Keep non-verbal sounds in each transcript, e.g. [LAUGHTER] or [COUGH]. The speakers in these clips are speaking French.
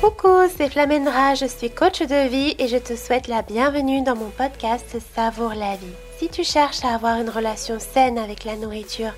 Coucou, c'est Flamendra, je suis coach de vie et je te souhaite la bienvenue dans mon podcast Savoure la vie. Si tu cherches à avoir une relation saine avec la nourriture,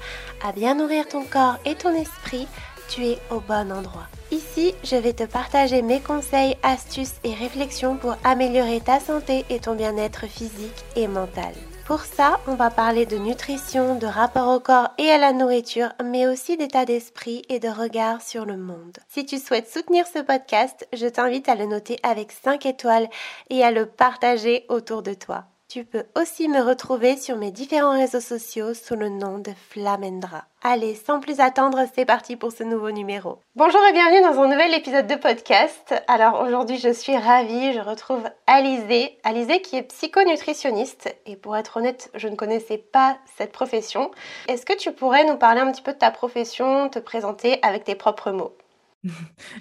à bien nourrir ton corps et ton esprit, tu es au bon endroit. Ici, je vais te partager mes conseils, astuces et réflexions pour améliorer ta santé et ton bien-être physique et mental. Pour ça, on va parler de nutrition, de rapport au corps et à la nourriture, mais aussi d'état d'esprit et de regard sur le monde. Si tu souhaites soutenir ce podcast, je t'invite à le noter avec 5 étoiles et à le partager autour de toi. Tu peux aussi me retrouver sur mes différents réseaux sociaux sous le nom de Flamendra. Allez, sans plus attendre, c'est parti pour ce nouveau numéro. Bonjour et bienvenue dans un nouvel épisode de podcast. Alors aujourd'hui, je suis ravie, je retrouve Alizé, Alizé qui est psychonutritionniste et pour être honnête, je ne connaissais pas cette profession. Est-ce que tu pourrais nous parler un petit peu de ta profession, te présenter avec tes propres mots?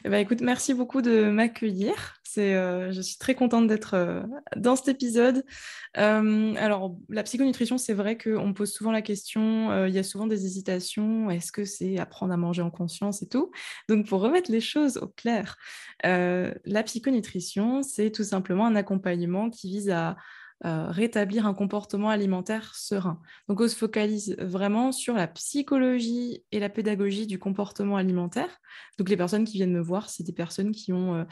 Eh ben, écoute, merci beaucoup de m'accueillir. Euh, je suis très contente d'être euh, dans cet épisode. Euh, alors, la psychonutrition, c'est vrai qu'on me pose souvent la question, il y a souvent des hésitations, est-ce que c'est apprendre à manger en conscience et tout? Donc, pour remettre les choses au clair, la psychonutrition, c'est tout simplement un accompagnement qui vise à euh, rétablir un comportement alimentaire serein. Donc on se focalise vraiment sur la psychologie et la pédagogie du comportement alimentaire. Donc les personnes qui viennent me voir, c'est des personnes qui ont euh,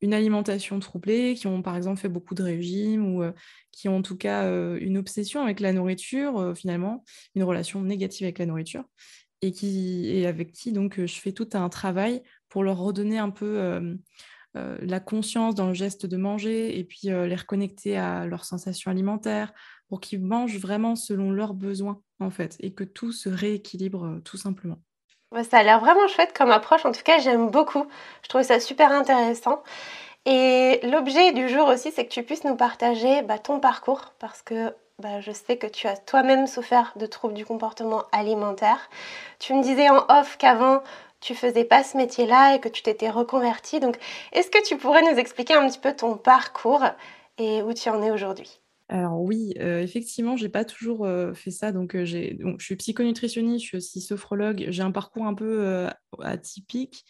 une alimentation troublée, qui ont par exemple fait beaucoup de régimes ou euh, qui ont en tout cas une obsession avec la nourriture, finalement, une relation négative avec la nourriture, et, qui, et avec qui donc je fais tout un travail pour leur redonner un peu euh, la conscience dans le geste de manger et puis euh, les reconnecter à leurs sensations alimentaires pour qu'ils mangent vraiment selon leurs besoins en fait et que tout se rééquilibre euh, tout simplement. ça a l'air vraiment chouette comme approche, en tout cas j'aime beaucoup, je trouve ça super intéressant. Et l'objet du jour aussi, c'est que tu puisses nous partager bah, ton parcours, parce que bah, je sais que tu as toi-même souffert de troubles du comportement alimentaire. Tu me disais en off qu'avant, tu faisais pas ce métier-là et que tu t'étais reconverti. Donc, est-ce que tu pourrais nous expliquer un petit peu ton parcours et où tu en es aujourd'hui? Alors oui, euh, effectivement, j'ai pas toujours euh, fait ça. Donc, euh, je suis psychonutritionniste, je suis aussi sophrologue. J'ai un parcours un peu atypique.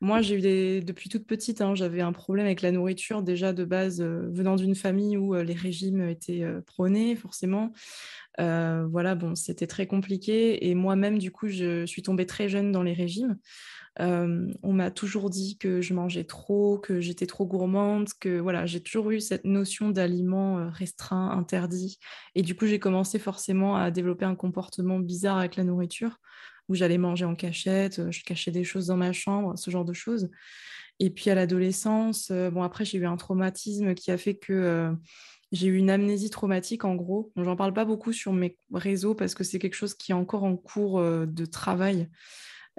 Moi, j'ai eu des... depuis toute petite, hein, j'avais un problème avec la nourriture déjà de base, venant d'une famille où les régimes étaient prônés forcément. voilà, bon, c'était très compliqué. Et moi-même, du coup, je suis tombée très jeune dans les régimes. On m'a toujours dit que je mangeais trop, que j'étais trop gourmande, que voilà, j'ai toujours eu cette notion d'aliments restreint, interdit. Et du coup, j'ai commencé forcément à développer un comportement bizarre avec la nourriture, où j'allais manger en cachette, je cachais des choses dans ma chambre, ce genre de choses. Et puis à l'adolescence, bon après j'ai eu un traumatisme qui a fait que j'ai eu une amnésie traumatique en gros. J'en parle pas beaucoup sur mes réseaux parce que c'est quelque chose qui est encore en cours de travail.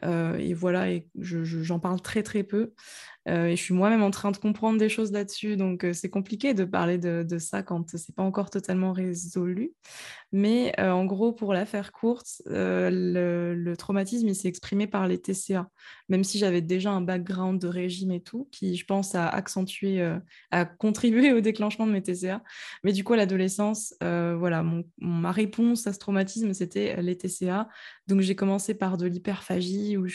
Et voilà, et j'en parle très très peu. Euh, je suis moi-même en train de comprendre des choses là-dessus, donc c'est compliqué de parler de, ça quand c'est pas encore totalement résolu. Mais en gros, pour la faire courte, le, traumatisme s'est exprimé par les TCA, même si j'avais déjà un background de régime et tout, qui je pense a accentué, a contribué au déclenchement de mes TCA. Mais du coup, à l'adolescence, voilà, ma réponse à ce traumatisme, c'était les TCA. Donc j'ai commencé par de l'hyperphagie où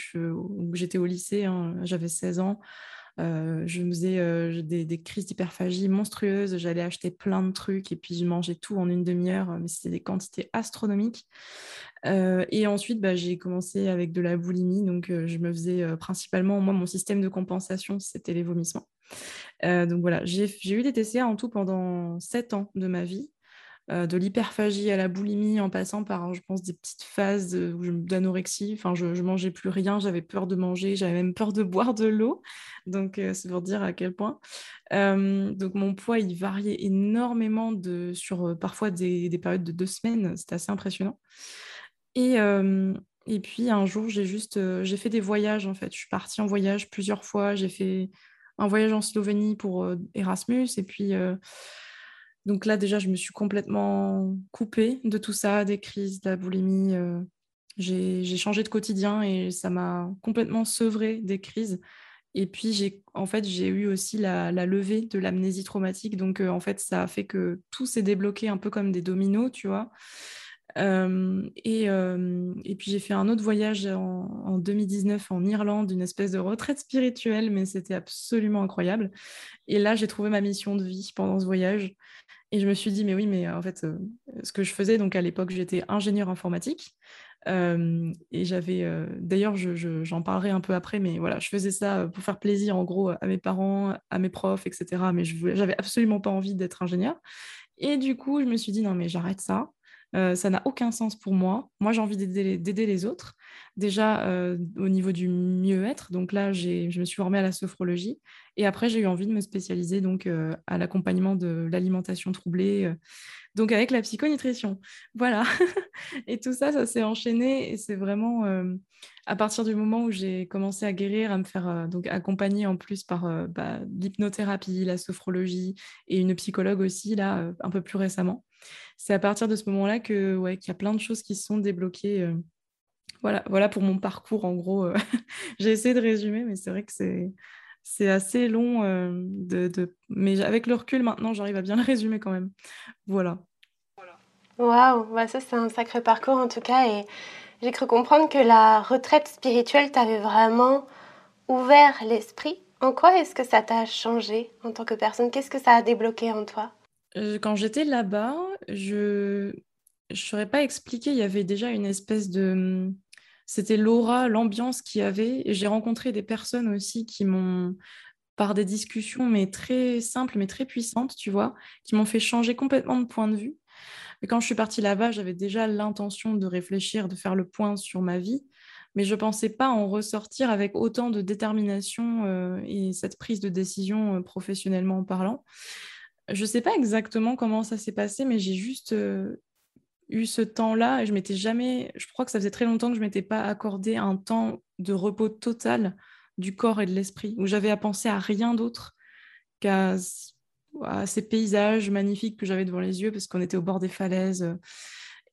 j'étais au lycée, hein, j'avais 16 ans. Euh, je me faisais euh, des, crises d'hyperphagie monstrueuses. J'allais acheter plein de trucs et puis je mangeais tout en une demi-heure, mais c'était des quantités astronomiques. Euh, et ensuite, bah, j'ai commencé avec de la boulimie. Donc, je me faisais principalement, moi, mon système de compensation, c'était les vomissements. donc voilà, j'ai eu des TCA en tout pendant 7 ans de ma vie. Euh, de l'hyperphagie à la boulimie, en passant par, je pense, des petites phases d'anorexie. Enfin, je, je mangeais plus rien, j'avais peur de manger, j'avais même peur de [LAUGHS] boire de l'eau. Donc, euh, c'est pour dire à quel point. Euh, donc, mon poids, il variait énormément de, sur parfois des, périodes de deux semaines. C'était assez impressionnant. Et, et puis, un jour, j'ai juste, j'ai fait des voyages, en fait. Je suis partie en voyage plusieurs fois. J'ai fait un voyage en Slovénie pour Erasmus. Et puis donc là, déjà, je me suis complètement coupée de tout ça, des crises, de la boulimie. Euh, j'ai changé de quotidien et ça m'a complètement sevré des crises. Et puis, j'ai en fait, j'ai eu aussi la, levée de l'amnésie traumatique. Donc, euh, en fait, ça a fait que tout s'est débloqué un peu comme des dominos, tu vois. et, et, puis j'ai fait un autre voyage en, 2019 en Irlande, une espèce de retraite spirituelle, mais c'était absolument incroyable. Et là, j'ai trouvé ma mission de vie pendant ce voyage. Et je me suis dit, mais oui, mais en fait, ce que je faisais, donc à l'époque, j'étais ingénieur informatique. et j'avais, d'ailleurs, j'en parlerai un peu après, mais voilà, je faisais ça pour faire plaisir en gros à mes parents, à mes profs, etc. Mais je n'avais absolument pas envie d'être ingénieur. Et du coup, je me suis dit, non, mais j'arrête ça. Ça n'a aucun sens pour moi. Moi, j'ai envie d'aider les autres. Déjà au niveau du mieux-être. Donc là, je me suis formée à la sophrologie. Et après, j'ai eu envie de me spécialiser donc à l'accompagnement de l'alimentation troublée donc avec la psychonutrition. Voilà. [LAUGHS] et tout ça, ça s'est enchaîné et c'est vraiment euh, à partir du moment où j'ai commencé à guérir, à me faire euh, donc accompagner en plus par euh, bah, l'hypnothérapie, la sophrologie et une psychologue aussi là un peu plus récemment. C'est à partir de ce moment-là que ouais qu'il y a plein de choses qui se sont débloquées. voilà, voilà pour mon parcours en gros. [LAUGHS] j'ai essayé de résumer, mais c'est vrai que c'est c'est assez long, de, mais avec le recul maintenant, j'arrive à bien le résumer quand même. Voilà. Waouh, bah ça c'est un sacré parcours en tout cas et j'ai cru comprendre que la retraite spirituelle t'avait vraiment ouvert l'esprit. En quoi est-ce que ça t'a changé en tant que personne? Qu'est-ce que ça a débloqué en toi? Quand j'étais là-bas, je ne saurais pas expliquer, il y avait déjà une espèce de c'était l'aura, l'ambiance qu'il y avait. J'ai rencontré des personnes aussi qui m'ont, par des discussions, mais très simples, mais très puissantes, tu vois, qui m'ont fait changer complètement de point de vue. Et quand je suis partie là-bas, j'avais déjà l'intention de réfléchir, de faire le point sur ma vie, mais je ne pensais pas en ressortir avec autant de détermination euh, et cette prise de décision euh, professionnellement parlant. Je ne sais pas exactement comment ça s'est passé, mais j'ai juste euh, eu ce temps-là et je m'étais jamais, je crois que ça faisait très longtemps que je m'étais pas accordé un temps de repos total du corps et de l'esprit, où j'avais à penser à rien d'autre qu'à ces paysages magnifiques que j'avais devant les yeux parce qu'on était au bord des falaises.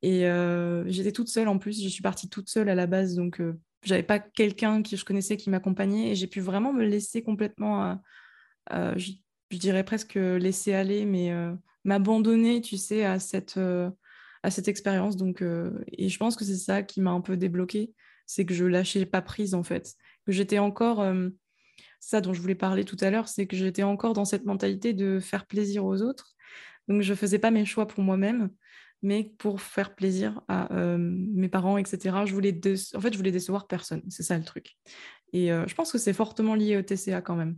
Et euh, j'étais toute seule en plus, je suis partie toute seule à la base, donc euh, j'avais pas quelqu'un que je connaissais qui m'accompagnait et j'ai pu vraiment me laisser complètement, je, dirais presque laisser aller, mais euh, m'abandonner, tu sais, à cette à cette expérience. Donc, euh, et je pense que c'est ça qui m'a un peu débloqué, c'est que je lâchais pas prise en fait, que j'étais encore euh, ça dont je voulais parler tout à l'heure, c'est que j'étais encore dans cette mentalité de faire plaisir aux autres. Donc je faisais pas mes choix pour moi-même, mais pour faire plaisir à euh, mes parents, etc. Je voulais en fait, je voulais décevoir personne. C'est ça le truc. Et je pense que c'est fortement lié au TCA quand même.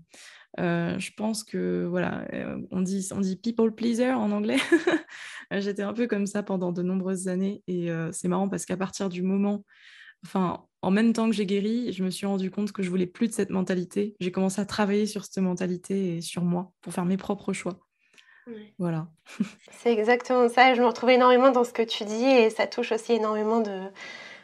Euh, je pense que voilà, euh, on dit, on dit people pleaser en anglais. [LAUGHS] J'étais un peu comme ça pendant de nombreuses années et euh, c'est marrant parce qu'à partir du moment, enfin, en même temps que j'ai guéri, je me suis rendu compte que je voulais plus de cette mentalité. J'ai commencé à travailler sur cette mentalité et sur moi pour faire mes propres choix. Voilà. [LAUGHS] c'est exactement ça. Je me retrouve énormément dans ce que tu dis et ça touche aussi énormément de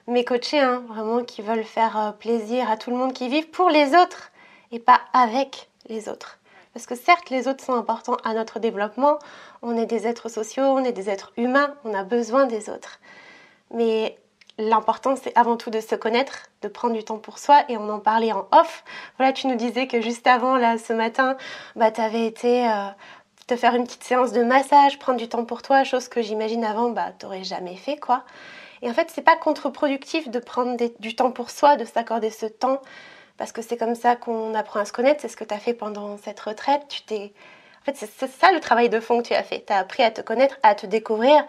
mes coachés, hein, vraiment qui veulent faire plaisir à tout le monde, qui vivent pour les autres et pas avec autres. Parce que certes, les autres sont importants à notre développement, on est des êtres sociaux, on est des êtres humains, on a besoin des autres. Mais l'important, c'est avant tout de se connaître, de prendre du temps pour soi, et on en parlait en off. Voilà, tu nous disais que juste avant, là, ce matin, bah, tu avais été euh, te faire une petite séance de massage, prendre du temps pour toi, chose que j'imagine avant, bah, t'aurais jamais fait, quoi. Et en fait, c'est pas contre-productif de prendre du temps pour soi, de s'accorder ce temps parce que c'est comme ça qu'on apprend à se connaître, c'est ce que tu as fait pendant cette retraite. Tu t'es... En fait, c'est ça le travail de fond que tu as fait. Tu as appris à te connaître, à te découvrir.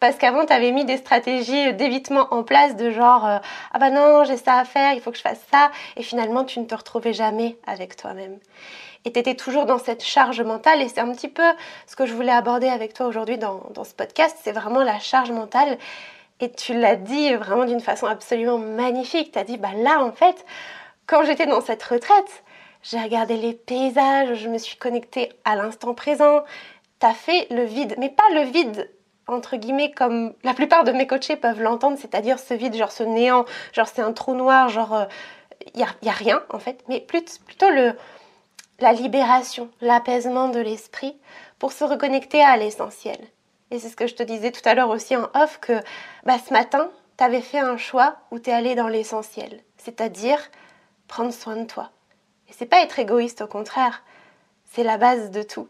Parce qu'avant, tu avais mis des stratégies d'évitement en place de genre euh, Ah bah non, j'ai ça à faire, il faut que je fasse ça. Et finalement, tu ne te retrouvais jamais avec toi-même. Et tu étais toujours dans cette charge mentale. Et c'est un petit peu ce que je voulais aborder avec toi aujourd'hui dans, dans ce podcast. C'est vraiment la charge mentale. Et tu l'as dit vraiment d'une façon absolument magnifique. Tu as dit Bah là, en fait, quand j'étais dans cette retraite, j'ai regardé les paysages, je me suis connectée à l'instant présent. T'as fait le vide, mais pas le vide entre guillemets comme la plupart de mes coachés peuvent l'entendre, c'est-à-dire ce vide, genre ce néant, genre c'est un trou noir, genre il euh, n'y a, rien en fait, mais plutôt le, la libération, l'apaisement de l'esprit pour se reconnecter à l'essentiel. Et c'est ce que je te disais tout à l'heure aussi en off, que bah, ce matin, tu avais fait un choix où tu es allé dans l'essentiel, c'est-à-dire prendre soin de toi. Et c'est pas être égoïste, au contraire, c'est la base de tout.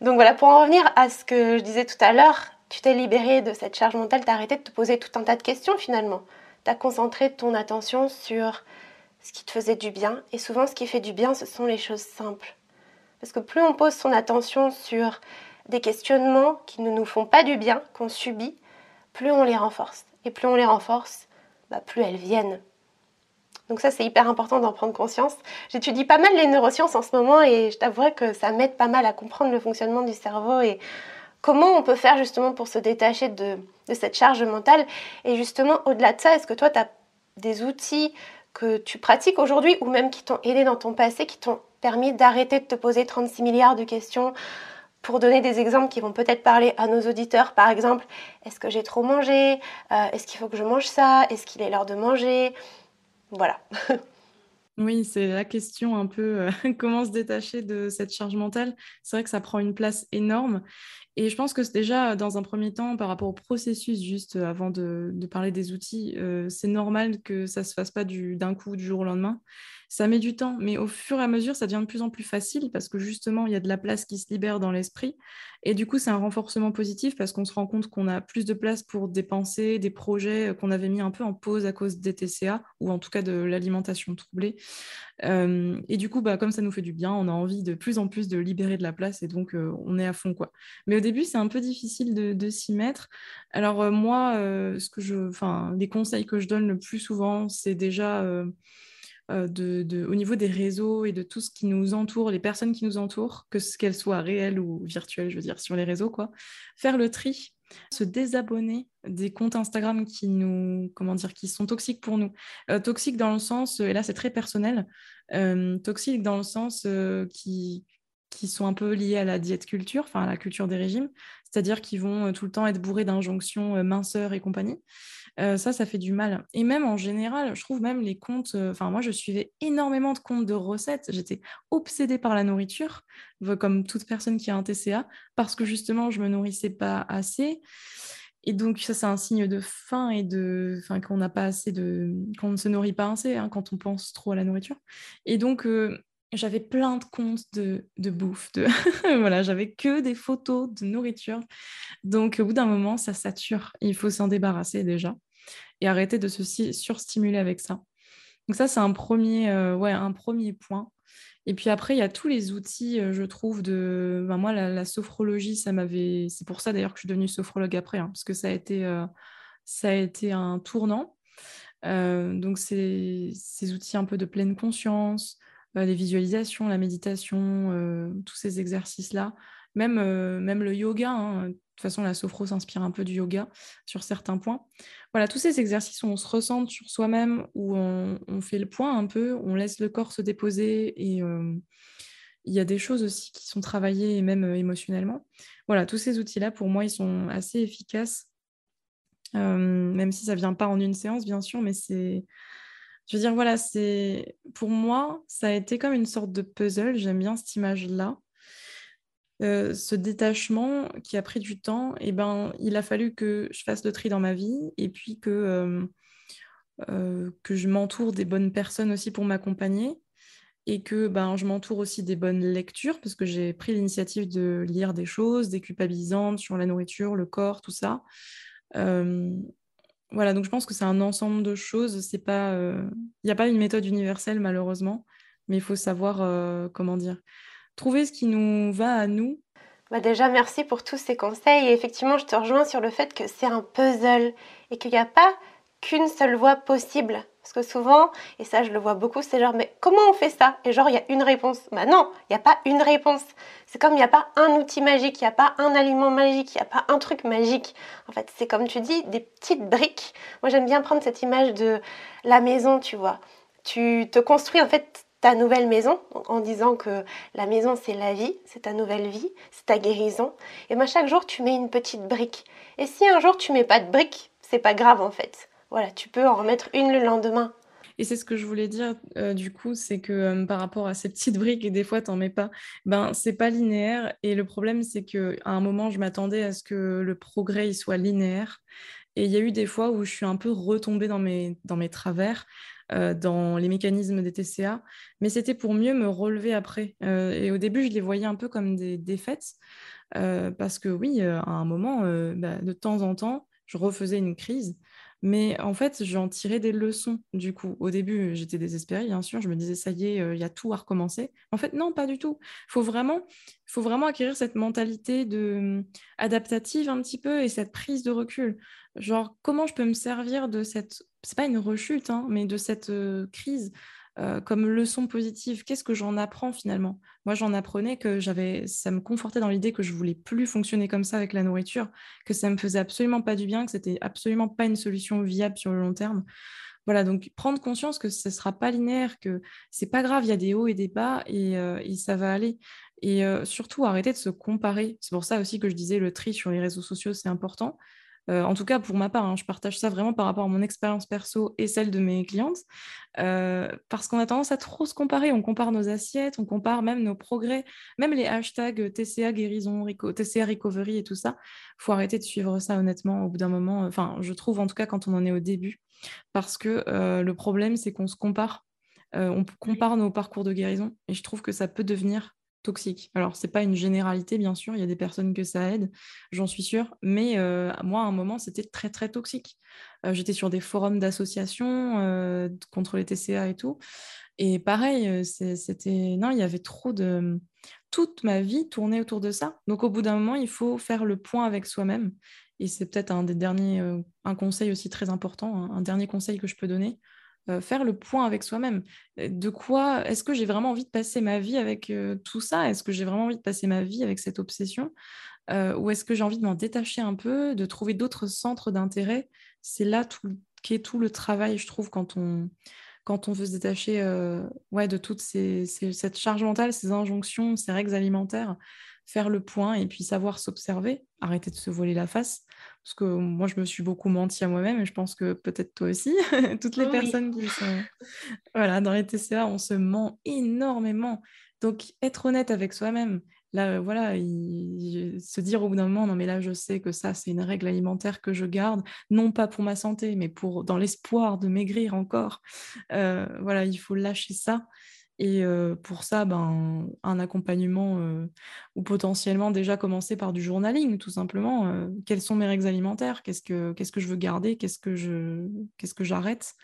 Donc voilà, pour en revenir à ce que je disais tout à l'heure, tu t'es libéré de cette charge mentale, tu as arrêté de te poser tout un tas de questions finalement. Tu as concentré ton attention sur ce qui te faisait du bien. Et souvent, ce qui fait du bien, ce sont les choses simples. Parce que plus on pose son attention sur des questionnements qui ne nous font pas du bien, qu'on subit, plus on les renforce. Et plus on les renforce, bah, plus elles viennent. Donc ça, c'est hyper important d'en prendre conscience. J'étudie pas mal les neurosciences en ce moment et je t'avouerai que ça m'aide pas mal à comprendre le fonctionnement du cerveau et comment on peut faire justement pour se détacher de, cette charge mentale. Et justement, au-delà de ça, est-ce que toi, tu as des outils que tu pratiques aujourd'hui ou même qui t'ont aidé dans ton passé, qui t'ont permis d'arrêter de te poser 36 milliards de questions pour donner des exemples qui vont peut-être parler à nos auditeurs, par exemple, est-ce que j'ai trop mangé? Euh, Est-ce qu'il faut que je mange ça? Est-ce qu'il est l'heure de manger? Voilà. Oui, c'est la question un peu euh, [LAUGHS] comment se détacher de cette charge mentale. C'est vrai que ça prend une place énorme. Et je pense que c'est déjà, dans un premier temps, par rapport au processus, juste avant de, parler des outils, euh, c'est normal que ça ne se fasse pas d'un coup, du jour au lendemain. Ça met du temps, mais au fur et à mesure, ça devient de plus en plus facile parce que justement, il y a de la place qui se libère dans l'esprit. Et du coup, c'est un renforcement positif parce qu'on se rend compte qu'on a plus de place pour des pensées, des projets euh, qu'on avait mis un peu en pause à cause des TCA ou en tout cas de l'alimentation troublée. Euh, et du coup, bah, comme ça nous fait du bien, on a envie de plus en plus de libérer de la place et donc euh, on est à fond. quoi. Mais au début, c'est un peu difficile de, s'y mettre. Alors moi, ce que je, les conseils que je donne le plus souvent, c'est déjà euh, de, au niveau des réseaux et de tout ce qui nous entoure, les personnes qui nous entourent, que ce qu'elles soient réelles ou virtuelles, je veux dire, sur les réseaux, quoi. Faire le tri, se désabonner des comptes Instagram qui nous, comment dire, qui sont toxiques pour nous. Euh, toxiques dans le sens, et là c'est très personnel, euh, toxiques dans le sens qui, qui sont un peu liés à la diète culture, enfin à la culture des régimes, c'est-à-dire qu'ils vont tout le temps être bourrés d'injonctions minceur et compagnie. Euh, ça, ça fait du mal. Et même en général, je trouve même les comptes, euh, enfin moi je suivais énormément de comptes de recettes, j'étais obsédée par la nourriture, comme toute personne qui a un TCA, parce que justement je me nourrissais pas assez. Et donc ça c'est un signe de faim et de, enfin qu'on n'a pas assez de, qu'on ne se nourrit pas assez hein, quand on pense trop à la nourriture. Et donc euh, j'avais plein de comptes de, de bouffe, de [LAUGHS] voilà, j'avais que des photos de nourriture. Donc au bout d'un moment, ça sature. Il faut s'en débarrasser déjà et arrêter de se surstimuler avec ça. Donc ça, c'est un premier, euh, ouais, un premier point. Et puis après, il y a tous les outils, euh, je trouve, de... Ben, moi, la, sophrologie, ça m'avait... C'est pour ça d'ailleurs que je suis devenue sophrologue après, hein, parce que ça a été, euh, ça a été un tournant. donc c'est ces outils un peu de pleine conscience, les visualisations, la méditation, tous ces exercices-là, même, même le yoga. Hein, de toute façon, la sophro s'inspire un peu du yoga sur certains points. Voilà, tous ces exercices où on se ressente sur soi-même, où on, fait le point un peu, on laisse le corps se déposer et euh, il y a des choses aussi qui sont travaillées, même euh, émotionnellement. Voilà, tous ces outils-là, pour moi, ils sont assez efficaces, euh, même si ça ne vient pas en une séance, bien sûr, mais c'est... Je veux dire, voilà, c'est pour moi, ça a été comme une sorte de puzzle. J'aime bien cette image-là. Euh, ce détachement qui a pris du temps, eh ben, il a fallu que je fasse le tri dans ma vie et puis que, euh, euh, que je m'entoure des bonnes personnes aussi pour m'accompagner et que ben, je m'entoure aussi des bonnes lectures parce que j'ai pris l'initiative de lire des choses déculpabilisantes sur la nourriture, le corps, tout ça. voilà, donc je pense que c'est un ensemble de choses. Il n'y a pas une méthode universelle malheureusement, mais il faut savoir comment dire trouver ce qui nous va à nous. Bah déjà, merci pour tous ces conseils. Et effectivement, je te rejoins sur le fait que c'est un puzzle et qu'il n'y a pas qu'une seule voie possible. Parce que souvent, et ça je le vois beaucoup, c'est genre, mais comment on fait ça? Et genre, il y a une réponse. Bah non, il n'y a pas une réponse. C'est comme il n'y a pas un outil magique, il n'y a pas un aliment magique, il n'y a pas un truc magique. En fait, c'est comme tu dis, des petites briques. Moi, j'aime bien prendre cette image de la maison, tu vois. Tu te construis en fait ta nouvelle maison, en disant que la maison c'est la vie, c'est ta nouvelle vie, c'est ta guérison. Et moi chaque jour tu mets une petite brique. Et si un jour tu mets pas de brique, c'est pas grave en fait. Voilà, tu peux en remettre une le lendemain. Et c'est ce que je voulais dire euh, du coup, c'est que euh, par rapport à ces petites briques, et des fois t'en mets pas, ben c'est pas linéaire. Et le problème c'est que à un moment je m'attendais à ce que le progrès il soit linéaire. Et il y a eu des fois où je suis un peu retombée dans mes, dans mes travers dans les mécanismes des TCA, mais c'était pour mieux me relever après. et au début, je les voyais un peu comme des défaites, parce que oui, à un moment, bah, de temps en temps, je refaisais une crise. Mais en fait, j'en tirais des leçons du coup. Au début, j'étais désespérée, bien sûr. Je me disais, ça y est, il y a tout à recommencer. En fait, non, pas du tout. Il faut vraiment, faut vraiment acquérir cette mentalité de, adaptative un petit peu et cette prise de recul. Genre, comment je peux me servir de cette... C'est pas une rechute, hein, mais de cette crise? Euh, comme leçon positive Qu'est-ce que j'en apprends finalement? Moi, j'en apprenais que j'avais, ça me confortait dans l'idée que je voulais plus fonctionner comme ça avec la nourriture, que ça me faisait absolument pas du bien, que c'était absolument pas une solution viable sur le long terme. Voilà, donc prendre conscience que ce ne sera pas linéaire, que c'est pas grave, il y a des hauts et des bas et, euh, ça va aller. Et euh, surtout, arrêter de se comparer. C'est pour ça aussi que je disais le tri sur les réseaux sociaux, c'est important. Euh, en tout cas, pour ma part, hein, je partage ça vraiment par rapport à mon expérience perso et celle de mes clientes, euh, parce qu'on a tendance à trop se comparer. On compare nos assiettes, on compare même nos progrès, même les hashtags TCA guérison, TCA recovery et tout ça. Il faut arrêter de suivre ça honnêtement au bout d'un moment. Enfin, je trouve en tout cas quand on en est au début, parce que euh, le problème, c'est qu'on se compare. on compare nos parcours de guérison et je trouve que ça peut devenir toxique. Alors, c'est pas une généralité, bien sûr, il y a des personnes que ça aide, j'en suis sûre, mais euh, moi, à un moment, c'était très, très toxique. Euh, j'étais sur des forums d'associations euh, contre les TCA et tout, et pareil, c'était... Non, il y avait trop de... Toute ma vie tournait autour de ça. Donc, au bout d'un moment, il faut faire le point avec soi-même. Et c'est peut-être un des derniers, un conseil aussi très important, un dernier conseil que je peux donner. Euh, faire le point avec soi-même. De quoi est-ce que j'ai vraiment envie de passer ma vie avec euh, tout ça? Est-ce que j'ai vraiment envie de passer ma vie avec cette obsession? Euh, Ou est-ce que j'ai envie de m'en détacher un peu, de trouver d'autres centres d'intérêt? C'est là tout, qu'est tout le travail, je trouve, quand on, quand on veut se détacher ouais, de toute cette charge mentale, ces injonctions, ces règles alimentaires, faire le point et puis savoir s'observer, arrêter de se voler la face parce que moi, je me suis beaucoup menti à moi-même et je pense que peut-être toi aussi. [LAUGHS] Toutes les personnes qui sont [LAUGHS] voilà, dans les TCA, on se ment énormément. Donc, être honnête avec soi-même, là, voilà, se dire au bout d'un moment, non, mais là, je sais que ça, c'est une règle alimentaire que je garde, non pas pour ma santé, mais pour dans l'espoir de maigrir encore. Euh, voilà, il faut lâcher ça et pour ça, ben, un accompagnement ou potentiellement déjà commencer par du journaling, tout simplement. quelles sont mes règles alimentaires? Qu'est-ce que, je veux garder? Qu'est-ce que, je, qu'est-ce que j'arrête?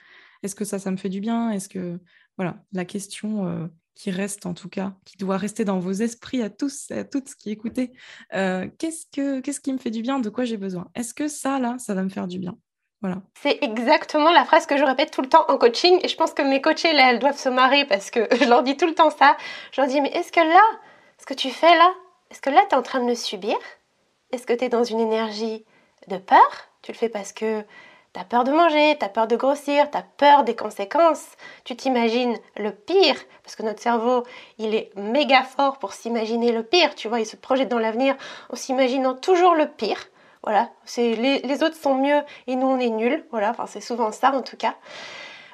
Est-ce que ça, ça me fait du bien? Est-ce que... Voilà, la question qui reste en tout cas, qui doit rester dans vos esprits à tous et à toutes qui écoutez. qu'est-ce, que, qu'est-ce qui me fait du bien? De quoi j'ai besoin? Est-ce que ça, là, ça va me faire du bien? C'est exactement la phrase que je répète tout le temps en coaching et je pense que mes coachées, là, elles doivent se marrer parce que [LAUGHS] je leur dis tout le temps ça. Je leur dis, mais est-ce que là, ce que tu fais là, est-ce que là, tu es en train de le subir? Est-ce que tu es dans une énergie de peur? Tu le fais parce que tu as peur de manger, tu as peur de grossir, tu as peur des conséquences. Tu t'imagines le pire parce que notre cerveau, il est méga fort pour s'imaginer le pire. Tu vois, il se projette dans l'avenir en s'imaginant toujours le pire. Voilà, c'est les, autres sont mieux et nous on est nuls. Voilà, enfin c'est souvent ça en tout cas.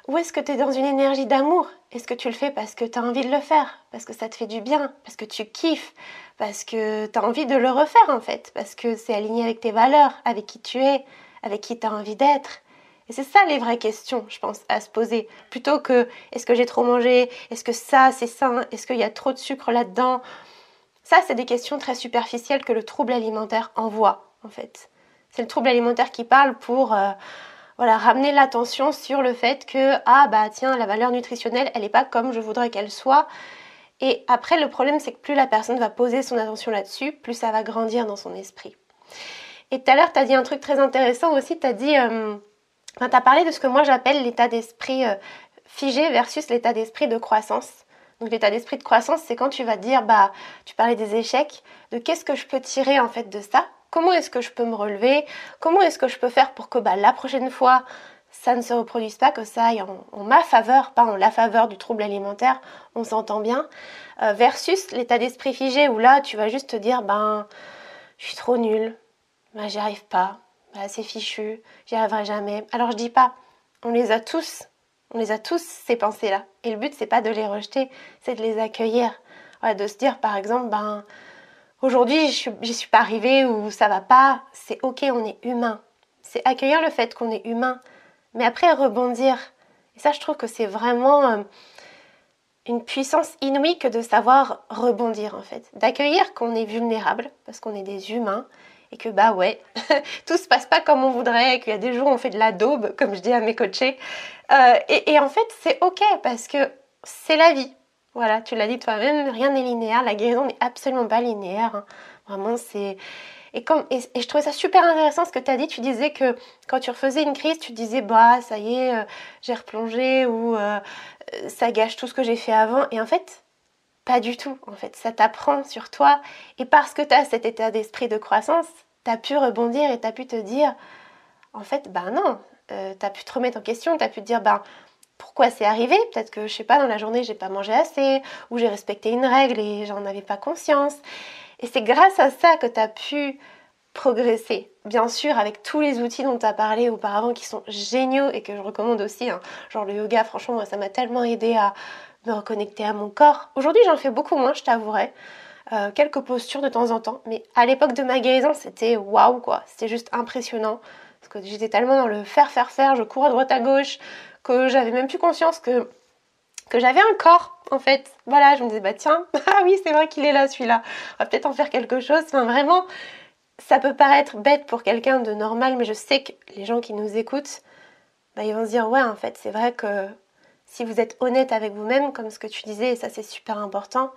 Ou est-ce que tu es dans une énergie d'amour? Est-ce que tu le fais parce que tu as envie de le faire? Parce que ça te fait du bien? Parce que tu kiffes? Parce que tu as envie de le refaire en fait? Parce que c'est aligné avec tes valeurs, avec qui tu es, avec qui tu as envie d'être? Et c'est ça les vraies questions, je pense, à se poser. Plutôt que est-ce que j'ai trop mangé? Est-ce que ça c'est sain? Est-ce qu'il y a trop de sucre là-dedans? Ça, c'est des questions très superficielles que le trouble alimentaire envoie en fait. C'est le trouble alimentaire qui parle pour euh, voilà, ramener l'attention sur le fait que ah bah tiens la valeur nutritionnelle elle n'est pas comme je voudrais qu'elle soit. Et après le problème c'est que plus la personne va poser son attention là-dessus, plus ça va grandir dans son esprit. Et tout à l'heure tu as dit un truc très intéressant aussi, tu as dit euh, parlé de ce que moi j'appelle l'état d'esprit euh, figé versus l'état d'esprit de croissance. Donc l'état d'esprit de croissance, c'est quand tu vas dire, bah, tu parlais des échecs, de qu'est-ce que je peux tirer en fait de ça? Comment est-ce que je peux me relever? Comment est-ce que je peux faire pour que bah, la prochaine fois, ça ne se reproduise pas, que ça aille en, ma faveur, pas en la faveur du trouble alimentaire, on s'entend bien, euh, versus l'état d'esprit figé où là, tu vas juste te dire, ben, je suis trop nulle, ben, j'y arrive pas, ben, c'est fichu, j'y arriverai jamais. Alors je dis pas, on les a tous, on les a tous ces pensées-là. Et le but, c'est pas de les rejeter, c'est de les accueillir. de se dire, par exemple, ben, Aujourd'hui, je n'y suis pas arrivée ou ça va pas. C'est ok, on est humain. C'est accueillir le fait qu'on est humain. Mais après, rebondir. Et ça, je trouve que c'est vraiment euh, une puissance inouïe que de savoir rebondir en fait, d'accueillir qu'on est vulnérable parce qu'on est des humains et que bah ouais, [LAUGHS] tout se passe pas comme on voudrait, qu'il y a des jours où on fait de la daube, comme je dis à mes coachés. Euh, et, en fait, c'est ok parce que c'est la vie. Voilà, tu l'as dit toi-même, rien n'est linéaire, la guérison n'est absolument pas linéaire. Hein. Vraiment, c'est. Et, comme, et, je trouvais ça super intéressant ce que tu as dit. Tu disais que quand tu refaisais une crise, tu disais, bah, ça y est, euh, j'ai replongé ou euh, ça gâche tout ce que j'ai fait avant. Et en fait, pas du tout, en fait. Ça t'apprend sur toi. Et parce que tu as cet état d'esprit de croissance, tu as pu rebondir et tu as pu te dire, en fait, ben non, euh, tu as pu te remettre en question, tu as pu te dire, ben pourquoi c'est arrivé Peut-être que, je sais pas, dans la journée, j'ai pas mangé assez, ou j'ai respecté une règle et j'en avais pas conscience. Et c'est grâce à ça que tu as pu progresser. Bien sûr, avec tous les outils dont tu as parlé auparavant qui sont géniaux et que je recommande aussi. Hein. Genre le yoga, franchement, ça m'a tellement aidé à me reconnecter à mon corps. Aujourd'hui, j'en fais beaucoup moins, je t'avouerai. Euh, quelques postures de temps en temps. Mais à l'époque de ma guérison, c'était waouh quoi. C'était juste impressionnant. Parce que j'étais tellement dans le faire, faire, faire. Je courais à droite à gauche que j'avais même plus conscience que, que j'avais un corps en fait. Voilà, je me disais bah tiens, [LAUGHS] ah oui, c'est vrai qu'il est là celui-là. On va peut-être en faire quelque chose. Enfin vraiment, ça peut paraître bête pour quelqu'un de normal, mais je sais que les gens qui nous écoutent, bah, ils vont se dire ouais en fait c'est vrai que si vous êtes honnête avec vous-même, comme ce que tu disais, et ça c'est super important,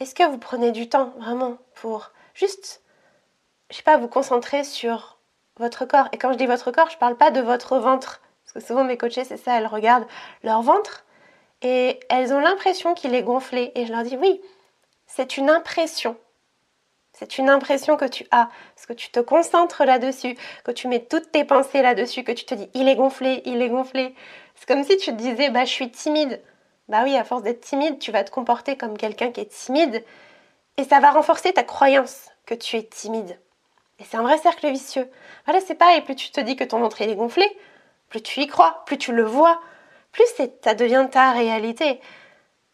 est-ce que vous prenez du temps vraiment pour juste, je sais pas, vous concentrer sur votre corps? Et quand je dis votre corps, je parle pas de votre ventre, parce que souvent mes coachés c'est ça, elles regardent leur ventre et elles ont l'impression qu'il est gonflé. Et je leur dis oui, c'est une impression. C'est une impression que tu as, parce que tu te concentres là-dessus, que tu mets toutes tes pensées là-dessus, que tu te dis il est gonflé, il est gonflé. C'est comme si tu te disais bah je suis timide. Bah oui, à force d'être timide, tu vas te comporter comme quelqu'un qui est timide et ça va renforcer ta croyance que tu es timide. Et c'est un vrai cercle vicieux. Voilà, c'est pas et plus tu te dis que ton ventre est gonflé, plus tu y crois, plus tu le vois, plus ça devient ta réalité.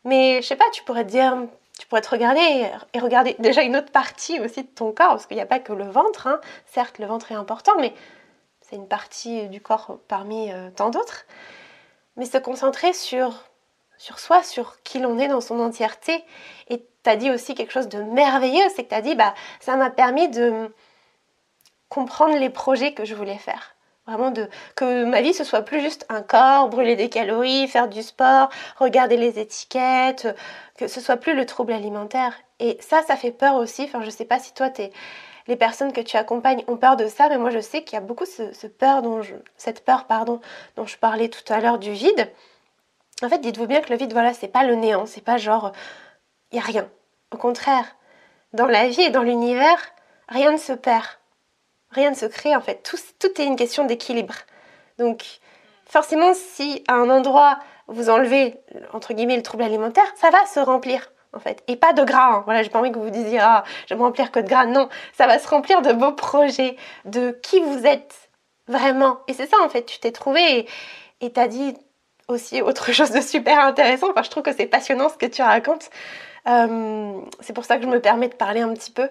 Mais je sais pas, tu pourrais te dire tu pourrais te regarder et regarder déjà une autre partie aussi de ton corps, parce qu'il n'y a pas que le ventre. Hein. Certes, le ventre est important, mais c'est une partie du corps parmi euh, tant d'autres. Mais se concentrer sur, soi, sur qui l'on est dans son entièreté. Et tu as dit aussi quelque chose de merveilleux, c'est que tu as dit, bah, ça m'a permis de comprendre les projets que je voulais faire. Vraiment de que ma vie ce soit plus juste un corps, brûler des calories, faire du sport, regarder les étiquettes, que ce soit plus le trouble alimentaire. Et ça, ça fait peur aussi. Enfin, je sais pas si toi, es, les personnes que tu accompagnes ont peur de ça, mais moi, je sais qu'il y a beaucoup ce, peur dont je, cette peur, pardon, dont je parlais tout à l'heure du vide. En fait, dites-vous bien que le vide, voilà, c'est pas le néant, c'est pas genre, il y a rien. Au contraire, dans la vie et dans l'univers, rien ne se perd, rien ne se crée en fait. Tout, tout est une question d'équilibre. Donc, forcément, si à un endroit vous enlevez, entre guillemets, le trouble alimentaire, ça va se remplir, en fait. Et pas de gras. Hein. Voilà, j'ai pas envie que vous vous disiez, ah, je vais me remplir que de gras. Non, ça va se remplir de beaux projets, de qui vous êtes vraiment. Et c'est ça, en fait, tu t'es trouvé et t'as dit aussi autre [LAUGHS] chose de super intéressant. Enfin, je trouve que c'est passionnant ce que tu racontes. Euh, c'est pour ça que je me permets de parler un petit peu.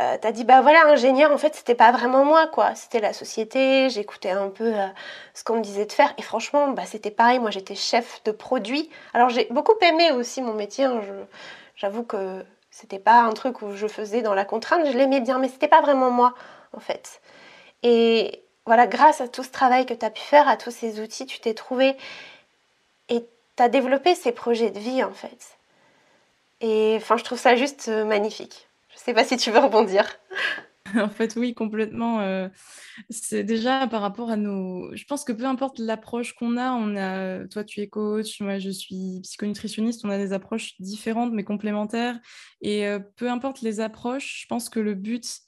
Euh, t'as dit, bah voilà, ingénieur, en fait, c'était pas vraiment moi, quoi. C'était la société, j'écoutais un peu euh, ce qu'on me disait de faire. Et franchement, bah, c'était pareil, moi j'étais chef de produit. Alors j'ai beaucoup aimé aussi mon métier. Hein. J'avoue que c'était pas un truc où je faisais dans la contrainte, je l'aimais bien, mais c'était pas vraiment moi, en fait. Et voilà, grâce à tout ce travail que tu as pu faire, à tous ces outils, tu t'es trouvé et tu as développé ces projets de vie, en fait. Et enfin, je trouve ça juste euh, magnifique. Je sais pas si tu veux rebondir. [LAUGHS] en fait, oui, complètement. Euh, c'est déjà par rapport à nos. Je pense que peu importe l'approche qu'on a, on a. Toi, tu es coach, moi, je suis psychonutritionniste. On a des approches différentes mais complémentaires. Et euh, peu importe les approches, je pense que le but,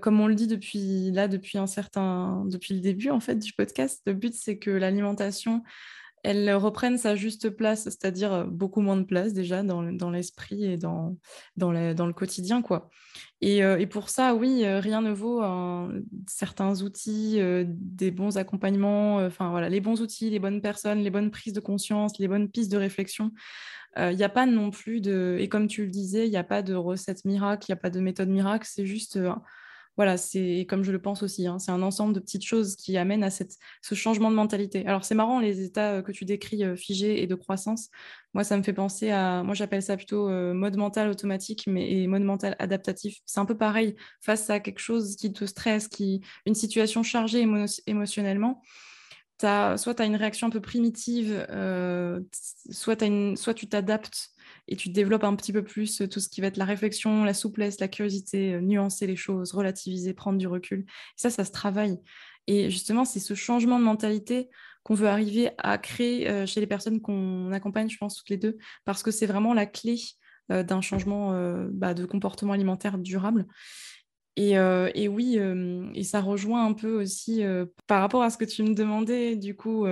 comme on le dit depuis là, depuis un certain, depuis le début en fait du podcast, le but c'est que l'alimentation elles reprennent sa juste place, c'est-à-dire euh, beaucoup moins de place déjà dans, l'esprit et dans, dans, le quotidien. quoi. Et, euh, pour ça, oui, euh, rien ne vaut certains outils, des bons accompagnements, enfin voilà, les bons outils, les bonnes personnes, les bonnes prises de conscience, les bonnes pistes de réflexion. Il n'y a pas non plus de, et comme tu le disais, il n'y a pas de recette miracle, il n'y a pas de méthode miracle, c'est juste voilà, c'est comme je le pense aussi, hein, c'est un ensemble de petites choses qui amènent à ce changement de mentalité. Alors c'est marrant les états que tu décris figés et de croissance. Moi, ça me fait penser à, moi j'appelle ça plutôt mode mental automatique, mais et mode mental adaptatif. C'est un peu pareil face à quelque chose qui te stresse, qui une situation chargée émotionnellement soit tu as une réaction un peu primitive, euh, soit, une, soit tu t'adaptes et tu développes un petit peu plus tout ce qui va être la réflexion, la souplesse, la curiosité, euh, nuancer les choses, relativiser, prendre du recul. ça, ça se travaille. Et justement, c'est ce changement de mentalité qu'on veut arriver à créer euh, chez les personnes qu'on accompagne, je pense, toutes les deux, parce que c'est vraiment la clé d'un changement bah, de comportement alimentaire durable. Euh, et, oui, euh, et ça rejoint un peu aussi euh, par rapport à ce que tu me demandais. Du coup,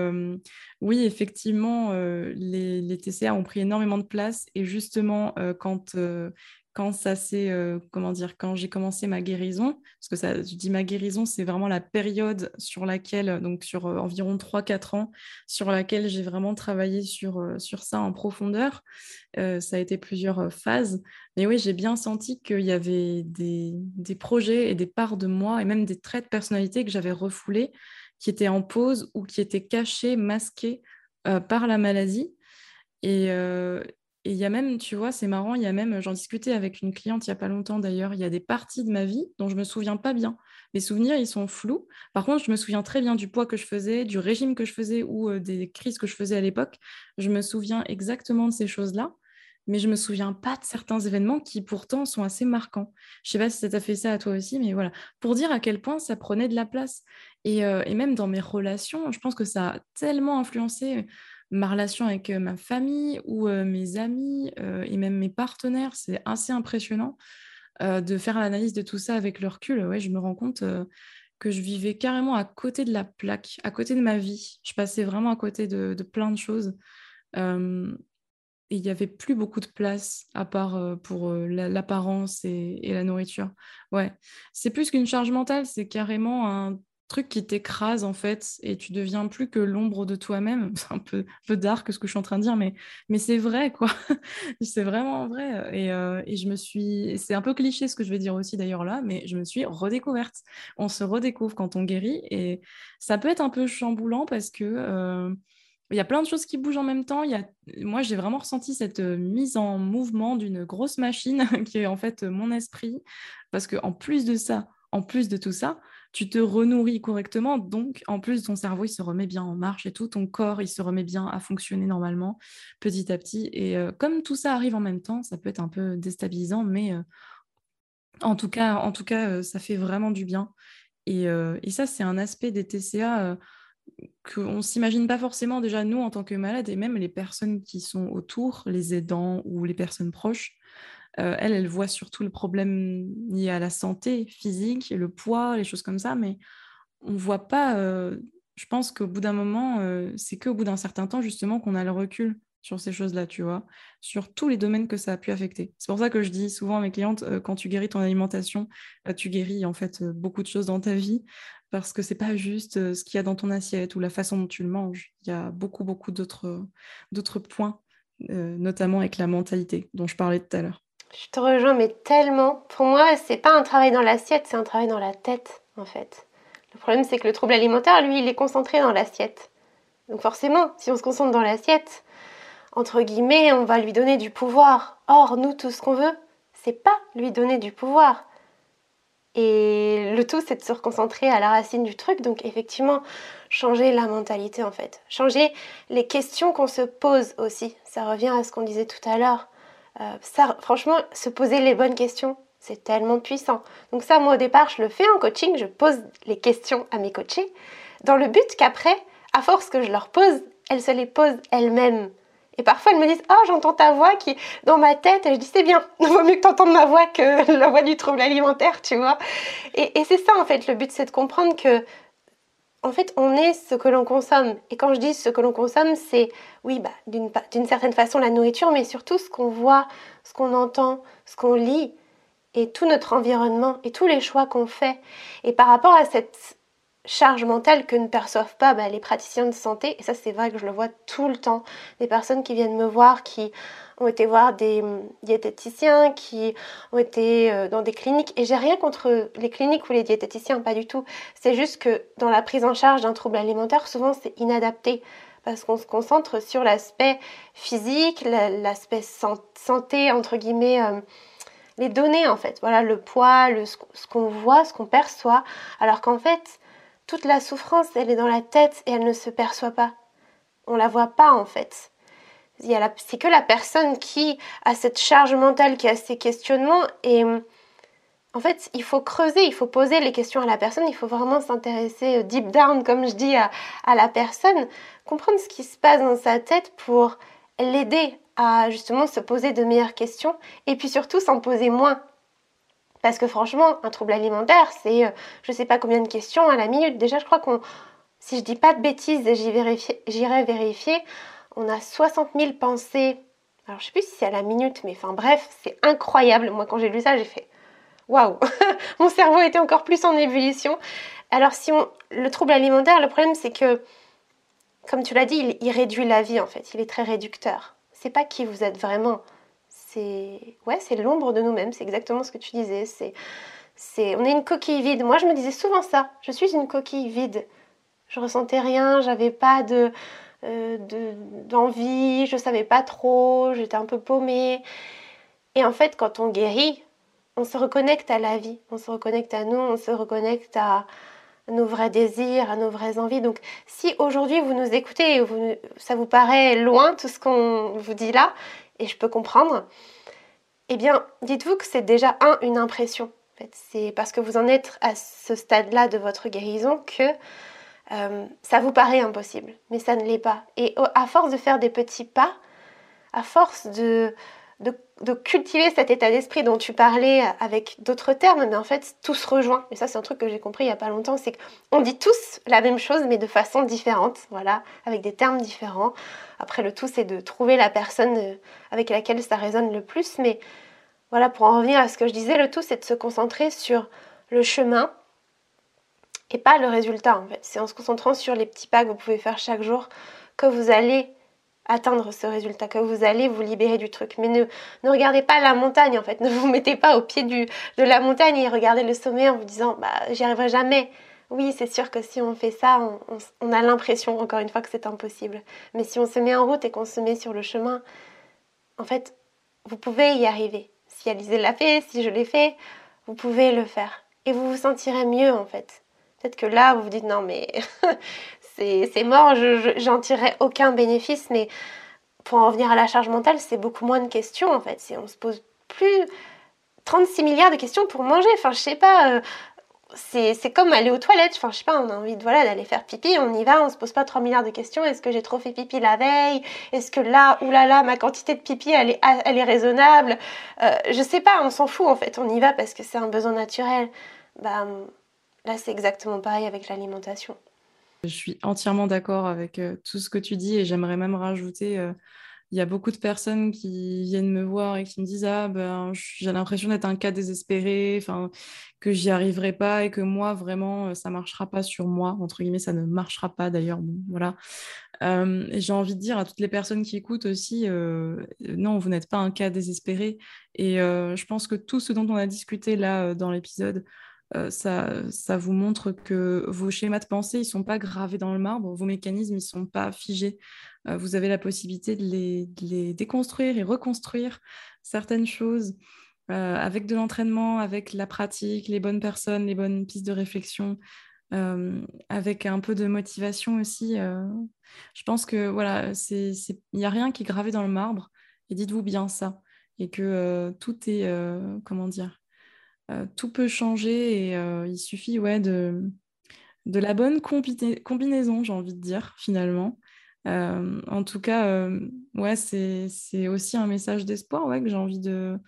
oui, effectivement, les, les, TCA ont pris énormément de place. Et justement, quand, quand ça s'est, euh, comment dire, quand j'ai commencé ma guérison, parce que ça, je dis ma guérison, c'est vraiment la période sur laquelle, donc sur euh, environ 3-4 ans, sur laquelle j'ai vraiment travaillé sur, euh, sur ça en profondeur. ça a été plusieurs phases. Mais oui, j'ai bien senti qu'il y avait des, des, projets et des parts de moi, et même des traits de personnalité que j'avais refoulés, qui étaient en pause ou qui étaient cachés, masqués par la maladie. Et, et il y a même, tu vois, c'est marrant, il y a même, j'en discutais avec une cliente il n'y a pas longtemps d'ailleurs, il y a des parties de ma vie dont je ne me souviens pas bien. Les souvenirs, ils sont flous. Par contre, je me souviens très bien du poids que je faisais, du régime que je faisais ou euh, des crises que je faisais à l'époque. Je me souviens exactement de ces choses-là, mais je ne me souviens pas de certains événements qui pourtant sont assez marquants. Je ne sais pas si ça t'a fait ça à toi aussi, mais voilà. Pour dire à quel point ça prenait de la place. Et, euh, et même dans mes relations, je pense que ça a tellement influencé ma relation avec euh, ma famille ou euh, mes amis euh, et même mes partenaires. C'est assez impressionnant de faire l'analyse de tout ça avec le recul. Ouais, je me rends compte que je vivais carrément à côté de la plaque, à côté de ma vie. Je passais vraiment à côté de, plein de choses. et il n'y avait plus beaucoup de place à part pour l'apparence et, et, la nourriture. Ouais, c'est plus qu'une charge mentale, c'est carrément un truc qui t'écrase en fait et tu deviens plus que l'ombre de toi-même. [LAUGHS] C'est un peu, peu dark ce que je suis en train de dire, mais, mais c'est vrai quoi. [LAUGHS] c'est vraiment vrai. Et, euh, et, je me suis, c'est un peu cliché ce que je vais dire aussi d'ailleurs là, mais je me suis redécouverte. On se redécouvre quand on guérit et ça peut être un peu chamboulant parce que euh, il y a plein de choses qui bougent en même temps. Il y a... Moi, j'ai vraiment ressenti cette euh, mise en mouvement d'une grosse machine [LAUGHS] qui est en fait mon esprit. Parce qu'en plus de ça, en plus de tout ça, tu te renourris correctement, donc en plus ton cerveau il se remet bien en marche et tout, ton corps il se remet bien à fonctionner normalement petit à petit. Et euh, comme tout ça arrive en même temps, ça peut être un peu déstabilisant, mais euh, en tout cas, en tout cas euh, ça fait vraiment du bien. Et, et ça, c'est un aspect des TCA qu'on ne s'imagine pas forcément déjà nous en tant que malades et même les personnes qui sont autour, les aidants ou les personnes proches. Euh, elle, elle voit surtout le problème lié à la santé physique, le poids, les choses comme ça, mais on ne voit pas. Euh, je pense qu'au bout d'un moment, euh, c'est qu'au bout d'un certain temps, justement, qu'on a le recul sur ces choses-là, tu vois, sur tous les domaines que ça a pu affecter. C'est pour ça que je dis souvent à mes clientes, quand tu guéris ton alimentation, tu guéris en fait beaucoup de choses dans ta vie, parce que c'est pas juste ce qu'il y a dans ton assiette ou la façon dont tu le manges. Il y a beaucoup, beaucoup d'autres points, notamment avec la mentalité dont je parlais tout à l'heure. Je te rejoins, mais tellement. Pour moi, c'est pas un travail dans l'assiette, c'est un travail dans la tête, en fait. Le problème, c'est que le trouble alimentaire, lui, il est concentré dans l'assiette. Donc forcément, si on se concentre dans l'assiette, entre guillemets, on va lui donner du pouvoir. Or, nous, tout ce qu'on veut, c'est pas lui donner du pouvoir. Et le tout, c'est de se reconcentrer à la racine du truc. Donc, effectivement, changer la mentalité, en fait. Changer les questions qu'on se pose aussi. Ça revient à ce qu'on disait tout à l'heure. Euh, ça, franchement, se poser les bonnes questions, c'est tellement puissant. Donc ça, moi au départ, je le fais en coaching, je pose les questions à mes coachés, dans le but qu'après, à force que je leur pose, elles se les posent elles-mêmes. Et parfois, elles me disent Oh, j'entends ta voix qui dans ma tête. Et je dis C'est bien, il [LAUGHS] vaut mieux que tu entendes ma voix que [LAUGHS] la voix du trouble alimentaire, tu vois. Et, et c'est ça, en fait, le but, c'est de comprendre que en fait, on est ce que l'on consomme. Et quand je dis ce que l'on consomme, c'est, oui, bah, d'une certaine façon la nourriture, mais surtout ce qu'on voit, ce qu'on entend, ce qu'on lit, et tout notre environnement, et tous les choix qu'on fait. Et par rapport à cette charge mentale que ne perçoivent pas bah, les praticiens de santé, et ça c'est vrai que je le vois tout le temps, des personnes qui viennent me voir, qui ont été voir des diététiciens, qui ont été euh, dans des cliniques. Et j'ai rien contre les cliniques ou les diététiciens, pas du tout. C'est juste que dans la prise en charge d'un trouble alimentaire, souvent c'est inadapté parce qu'on se concentre sur l'aspect physique, l'aspect santé, entre guillemets, euh, les données en fait. Voilà, le poids, ce qu'on voit, ce qu'on perçoit. Alors qu'en fait, toute la souffrance, elle est dans la tête et elle ne se perçoit pas. On la voit pas en fait. C'est que la personne qui a cette charge mentale, qui a ces questionnements et en fait, il faut creuser, il faut poser les questions à la personne, il faut vraiment s'intéresser euh, deep down, comme je dis, à, la personne, comprendre ce qui se passe dans sa tête pour l'aider à justement se poser de meilleures questions et puis surtout s'en poser moins. Parce que franchement, un trouble alimentaire, c'est euh, je ne sais pas combien de questions à la minute. Déjà, je crois qu'on, si je dis pas de bêtises, j'irai vérifier, on a 60 000 pensées. Alors, je sais plus si c'est à la minute, mais enfin bref, c'est incroyable. Moi, quand j'ai lu ça, j'ai fait waouh, [LAUGHS] mon cerveau était encore plus en ébullition. Alors si on, le trouble alimentaire, le problème c'est que, comme tu l'as dit, il, réduit la vie en fait. Il est très réducteur. C'est pas qui vous êtes vraiment. C'est ouais, c'est l'ombre de nous-mêmes. C'est exactement ce que tu disais. C'est on est une coquille vide. Moi, je me disais souvent ça. Je suis une coquille vide. Je ressentais rien. J'avais pas de euh, d'envie. je savais pas trop. J'étais un peu paumée. Et en fait, quand on guérit, on se reconnecte à la vie, on se reconnecte à nous, on se reconnecte à nos vrais désirs, à nos vraies envies. Donc si aujourd'hui vous nous écoutez et ça vous paraît loin tout ce qu'on vous dit là, et je peux comprendre, eh bien dites-vous que c'est déjà un, une impression. C'est parce que vous en êtes à ce stade-là de votre guérison que euh, ça vous paraît impossible, mais ça ne l'est pas. Et à force de faire des petits pas, à force de, de, cultiver cet état d'esprit dont tu parlais avec d'autres termes, mais en fait tout se rejoint. Et ça c'est un truc que j'ai compris il n'y a pas longtemps, c'est qu'on dit tous la même chose mais de façon différente, voilà, avec des termes différents. Après le tout c'est de trouver la personne euh, avec laquelle ça résonne le plus, mais voilà, pour en revenir à ce que je disais, le tout c'est de se concentrer sur le chemin et pas le résultat en fait. C'est en se concentrant sur les petits pas que vous pouvez faire chaque jour que vous allez atteindre ce résultat, que vous allez vous libérer du truc. Mais ne, ne regardez pas la montagne en fait, [LAUGHS] ne vous mettez pas au pied de la montagne et regardez le sommet en vous disant bah j'y arriverai jamais. Oui, c'est sûr que si on fait ça, on, on, a l'impression encore une fois que c'est impossible. Mais si on se met en route et qu'on se met sur le chemin, en fait, vous pouvez y arriver. Si Alizé l'a fait, si je l'ai fait, vous pouvez le faire. Et vous vous sentirez mieux en fait. Peut-être que là, vous vous dites non mais [LAUGHS] c'est mort, j'en tirerai aucun bénéfice, mais pour en revenir à la charge mentale, c'est beaucoup moins de questions en fait. On se pose plus 36 milliards de questions pour manger. Enfin, je sais pas. Euh, c'est comme aller aux toilettes. Enfin, je sais pas, on a envie voilà d'aller faire pipi, on y va, on se pose pas 3 milliards de questions. Est-ce que j'ai trop fait pipi la veille? Est-ce que là, oulala, ma quantité de pipi, elle est, elle est raisonnable? Euh, Je sais pas, on s'en fout en fait. On y va parce que c'est un besoin naturel. Bah, là, c'est exactement pareil avec l'alimentation. Je suis entièrement d'accord avec euh, tout ce que tu dis et j'aimerais même rajouter, euh, il y a beaucoup de personnes qui viennent me voir et qui me disent Ah, ben, j'ai l'impression d'être un cas désespéré, que j'y arriverai pas et que moi, vraiment, euh, ça marchera pas sur moi. Entre guillemets, ça ne marchera pas d'ailleurs. voilà. j'ai envie de dire à toutes les personnes qui écoutent aussi Non, vous n'êtes pas un cas désespéré. Et je pense que tout ce dont on a discuté là dans l'épisode, euh, ça, vous montre que vos schémas de pensée, ils ne sont pas gravés dans le marbre, vos mécanismes, ils ne sont pas figés. Euh, vous avez la possibilité de les, déconstruire et reconstruire certaines choses euh, avec de l'entraînement, avec la pratique, les bonnes personnes, les bonnes pistes de réflexion, avec un peu de motivation aussi. je pense que voilà, il n'y a rien qui est gravé dans le marbre. Et dites-vous bien ça. Et que tout est, comment dire, tout peut changer et euh, il suffit ouais, de, de la bonne combinaison, j'ai envie de dire, finalement. Euh, en tout cas, ouais, c'est aussi un message d'espoir ouais, que j'ai envie de,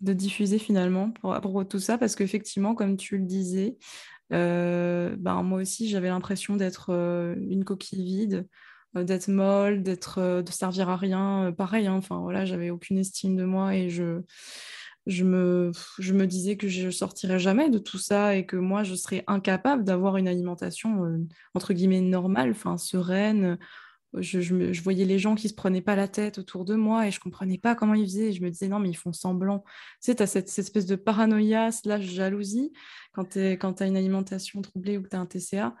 de, diffuser finalement pour, tout ça, parce qu'effectivement, comme tu le disais, ben, moi aussi, j'avais l'impression d'être une coquille vide, d'être molle, d'être, de servir à rien. pareil, hein, voilà, j'avais aucune estime de moi et je je me, disais que je sortirais jamais de tout ça et que moi, je serais incapable d'avoir une alimentation, euh, entre guillemets, normale, enfin, sereine, je, voyais les gens qui se prenaient pas la tête autour de moi et je comprenais pas comment ils faisaient. je me disais, non, mais ils font semblant. Tu sais, tu as cette, espèce de paranoïa slash jalousie quand tu as une alimentation troublée ou que tu as un TCA.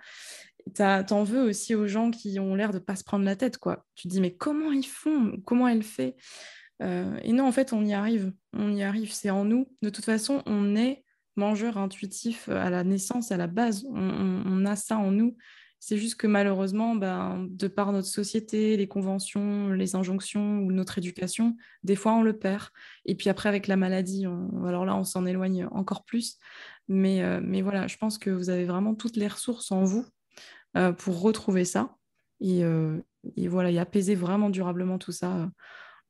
T'en veux aussi aux gens qui ont l'air de pas se prendre la tête. Tu te dis, mais comment ils font? Comment elle fait? Euh, Et non, en fait, on y arrive. On y arrive, c'est en nous. De toute façon, on est mangeur intuitif à la naissance, à la base. on a ça en nous. C'est juste que malheureusement, ben, de par notre société, les conventions, les injonctions ou notre éducation, des fois on le perd. Et puis après, avec la maladie, alors là, on s'en éloigne encore plus. Mais, euh, mais voilà, je pense que vous avez vraiment toutes les ressources en vous euh, pour retrouver ça. Et, voilà, et apaiser vraiment durablement tout ça.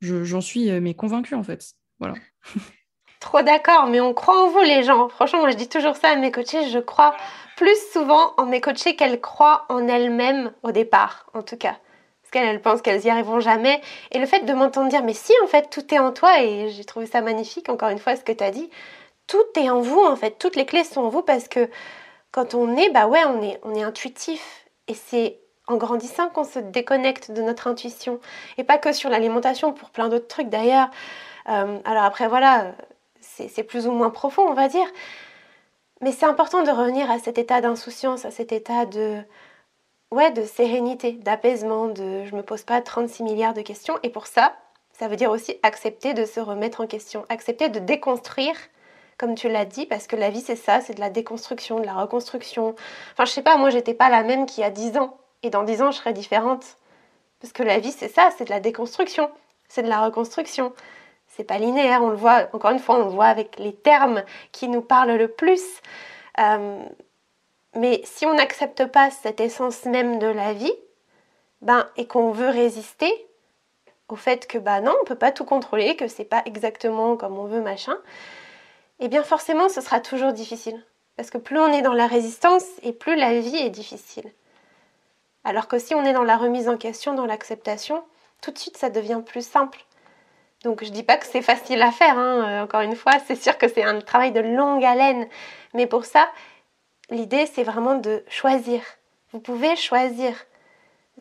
J'en suis mais convaincue en fait. Voilà. [LAUGHS] Trop d'accord, mais on croit en vous les gens. Franchement, moi je dis toujours ça à mes coachés, je crois plus souvent en mes coachés qu'elles croient en elles-mêmes au départ, en tout cas. Parce qu'elles pensent qu'elles y arriveront jamais. Et le fait de m'entendre dire, mais si en fait tout est en toi, et j'ai trouvé ça magnifique, encore une fois, ce que tu as dit, tout est en vous en fait, toutes les clés sont en vous parce que quand on est, bah ouais, on est, on est intuitif. Et c'est en grandissant qu'on se déconnecte de notre intuition. Et pas que sur l'alimentation, pour plein d'autres trucs d'ailleurs. Euh, alors après, voilà, c'est plus ou moins profond, on va dire. Mais c'est important de revenir à cet état d'insouciance, à cet état de, ouais, de sérénité, d'apaisement, de je me pose pas 36 milliards de questions. Et pour ça, ça veut dire aussi accepter de se remettre en question, accepter de déconstruire, comme tu l'as dit, parce que la vie c'est ça, c'est de la déconstruction, de la reconstruction. Enfin, je sais pas, moi j'étais pas la même qu'il y a 10 ans. Et dans 10 ans, je serais différente. Parce que la vie c'est ça, c'est de la déconstruction, c'est de la reconstruction c'est pas linéaire, on le voit, encore une fois, on le voit avec les termes qui nous parlent le plus. Euh, mais si on n'accepte pas cette essence même de la vie, ben, et qu'on veut résister au fait que bah non, on peut pas tout contrôler, que c'est pas exactement comme on veut, machin, eh bien forcément ce sera toujours difficile. Parce que plus on est dans la résistance et plus la vie est difficile. Alors que si on est dans la remise en question, dans l'acceptation, tout de suite ça devient plus simple. Donc je dis pas que c'est facile à faire, hein. euh, encore une fois, c'est sûr que c'est un travail de longue haleine. Mais pour ça, l'idée c'est vraiment de choisir. Vous pouvez choisir.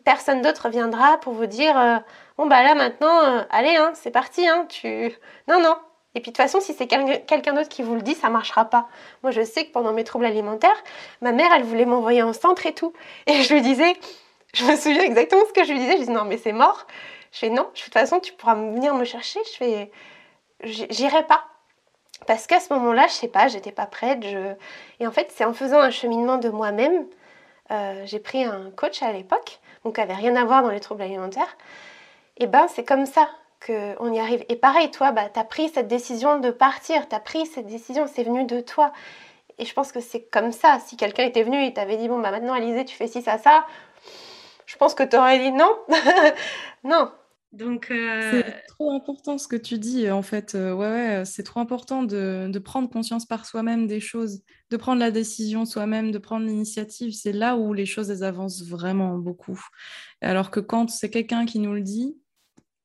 Personne d'autre viendra pour vous dire euh, bon bah là maintenant, euh, allez, hein, c'est parti, hein, tu. Non, non. Et puis de toute façon, si c'est quelqu'un d'autre qui vous le dit, ça marchera pas. Moi je sais que pendant mes troubles alimentaires, ma mère elle voulait m'envoyer en centre et tout. Et je lui disais, je me souviens exactement ce que je lui disais, je disais non mais c'est mort. Je fais non, de toute façon, tu pourras venir me chercher. Je fais, j'irai pas. Parce qu'à ce moment-là, je sais pas, j'étais pas prête. Je... Et en fait, c'est en faisant un cheminement de moi-même. Euh, j'ai pris un coach à l'époque, donc qui avait rien à voir dans les troubles alimentaires. Et ben, c'est comme ça qu'on y arrive. Et pareil, toi, bah, tu as pris cette décision de partir, tu as pris cette décision, c'est venu de toi. Et je pense que c'est comme ça. Si quelqu'un était venu et t'avait dit, bon, bah maintenant, Alizé, tu fais ci, ça, ça, je pense que tu aurais dit non. [LAUGHS] non. Donc, euh, C'est trop important ce que tu dis, en fait. Euh, ouais, ouais c'est trop important de, de, prendre conscience par soi-même des choses, de prendre la décision soi-même, de prendre l'initiative. C'est là où les choses, elles avancent vraiment beaucoup. Alors que quand c'est quelqu'un qui nous le dit,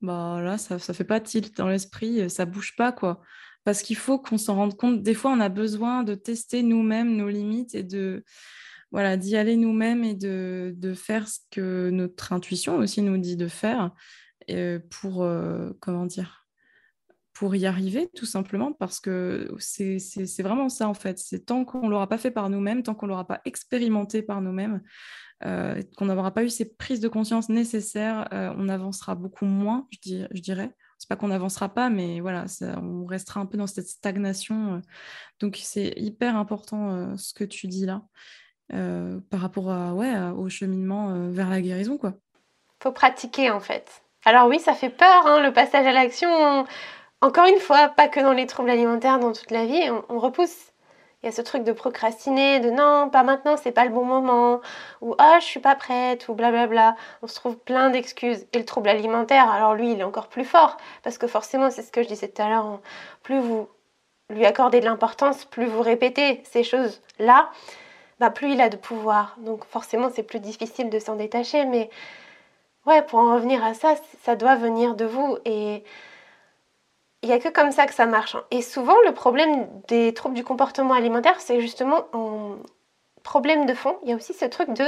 bah là, ça ne fait pas tilt dans l'esprit, ça bouge pas, quoi. Parce qu'il faut qu'on s'en rende compte. Des fois, on a besoin de tester nous-mêmes nos limites et de voilà, d'y aller nous-mêmes et de, de, faire ce que notre intuition aussi nous dit de faire euh, pour, euh, comment dire, pour y arriver tout simplement parce que c'est vraiment ça en fait. C'est tant qu'on ne l'aura pas fait par nous-mêmes, tant qu'on ne l'aura pas expérimenté par nous-mêmes, euh, qu'on n'aura pas eu ces prises de conscience nécessaires, on avancera beaucoup moins, je, dis, je dirais. C'est pas qu'on n'avancera pas, mais voilà, on restera un peu dans cette stagnation. donc c'est hyper important ce que tu dis là. Euh, par rapport à, au cheminement euh, vers la guérison. quoi. faut pratiquer en fait. Alors oui, ça fait peur, hein, le passage à l'action. Encore une fois, pas que dans les troubles alimentaires, dans toute la vie, on, repousse. Il y a ce truc de procrastiner, de non, pas maintenant, c'est pas le bon moment, ou ah, je suis pas prête, ou blablabla. On se trouve plein d'excuses. Et le trouble alimentaire, alors lui, il est encore plus fort, parce que forcément, c'est ce que je disais tout à l'heure, plus vous lui accordez de l'importance, plus vous répétez ces choses-là, bah, plus il a de pouvoir. Donc forcément, c'est plus difficile de s'en détacher. Mais ouais, pour en revenir à ça, ça doit venir de vous. Et il n'y a que comme ça que ça marche. Hein. Et souvent, le problème des troubles du comportement alimentaire, c'est justement un problème de fond. Il y a aussi ce truc de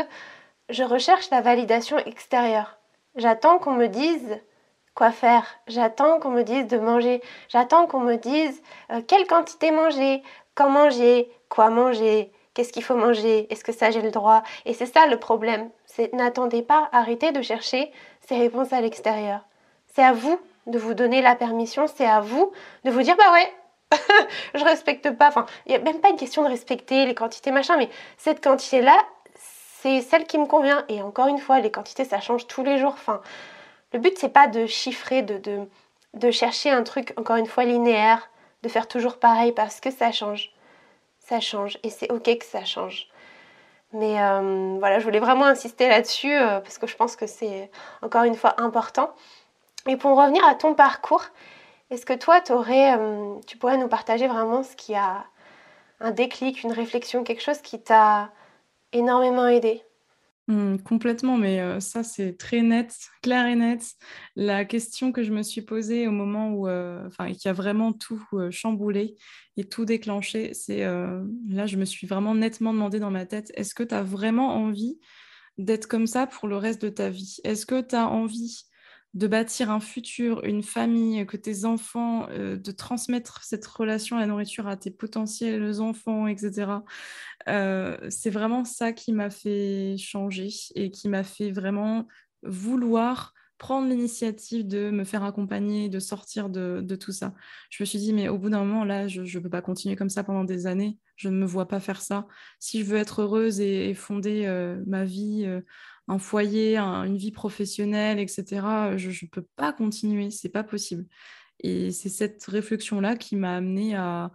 je recherche la validation extérieure. J'attends qu'on me dise quoi faire. J'attends qu'on me dise de manger. J'attends qu'on me dise euh, quelle quantité manger, quand manger, quoi manger, qu'est-ce qu'il faut manger, est-ce que ça j'ai le droit? Et c'est ça le problème. C'est n'attendez pas, arrêtez de chercher ces réponses à l'extérieur. C'est à vous de vous donner la permission, c'est à vous de vous dire bah ouais, [LAUGHS] je respecte pas. Enfin, il n'y a même pas une question de respecter les quantités machin, mais cette quantité-là, c'est celle qui me convient. Et encore une fois, les quantités, ça change tous les jours. Enfin, le but, c'est pas de chiffrer, de, de, de chercher un truc, encore une fois, linéaire, de faire toujours pareil parce que ça change. Ça change et c'est ok que ça change. Mais euh, voilà, je voulais vraiment insister là-dessus euh, parce que je pense que c'est encore une fois important. Et pour revenir à ton parcours, est-ce que toi, aurais, euh, tu pourrais nous partager vraiment ce qui a un déclic, une réflexion, quelque chose qui t'a énormément aidé? Mmh, complètement, mais ça c'est très net, clair et net. La question que je me suis posée au moment où, enfin, qui a vraiment tout chamboulé et tout déclenché, c'est là je me suis vraiment nettement demandé dans ma tête, est-ce que tu as vraiment envie d'être comme ça pour le reste de ta vie? Est-ce que tu as envie de bâtir un futur, une famille, que tes enfants, euh, de transmettre cette relation à la nourriture à tes potentiels enfants, etc. Euh, c'est vraiment ça qui m'a fait changer et qui m'a fait vraiment vouloir prendre l'initiative de me faire accompagner, de sortir de, tout ça. Je me suis dit, mais au bout d'un moment, là, je ne peux pas continuer comme ça pendant des années. Je ne me vois pas faire ça. Si je veux être heureuse et, fonder euh, ma vie un foyer, une vie professionnelle, etc. Je ne peux pas continuer, c'est pas possible. Et c'est cette réflexion-là qui m'a amené à,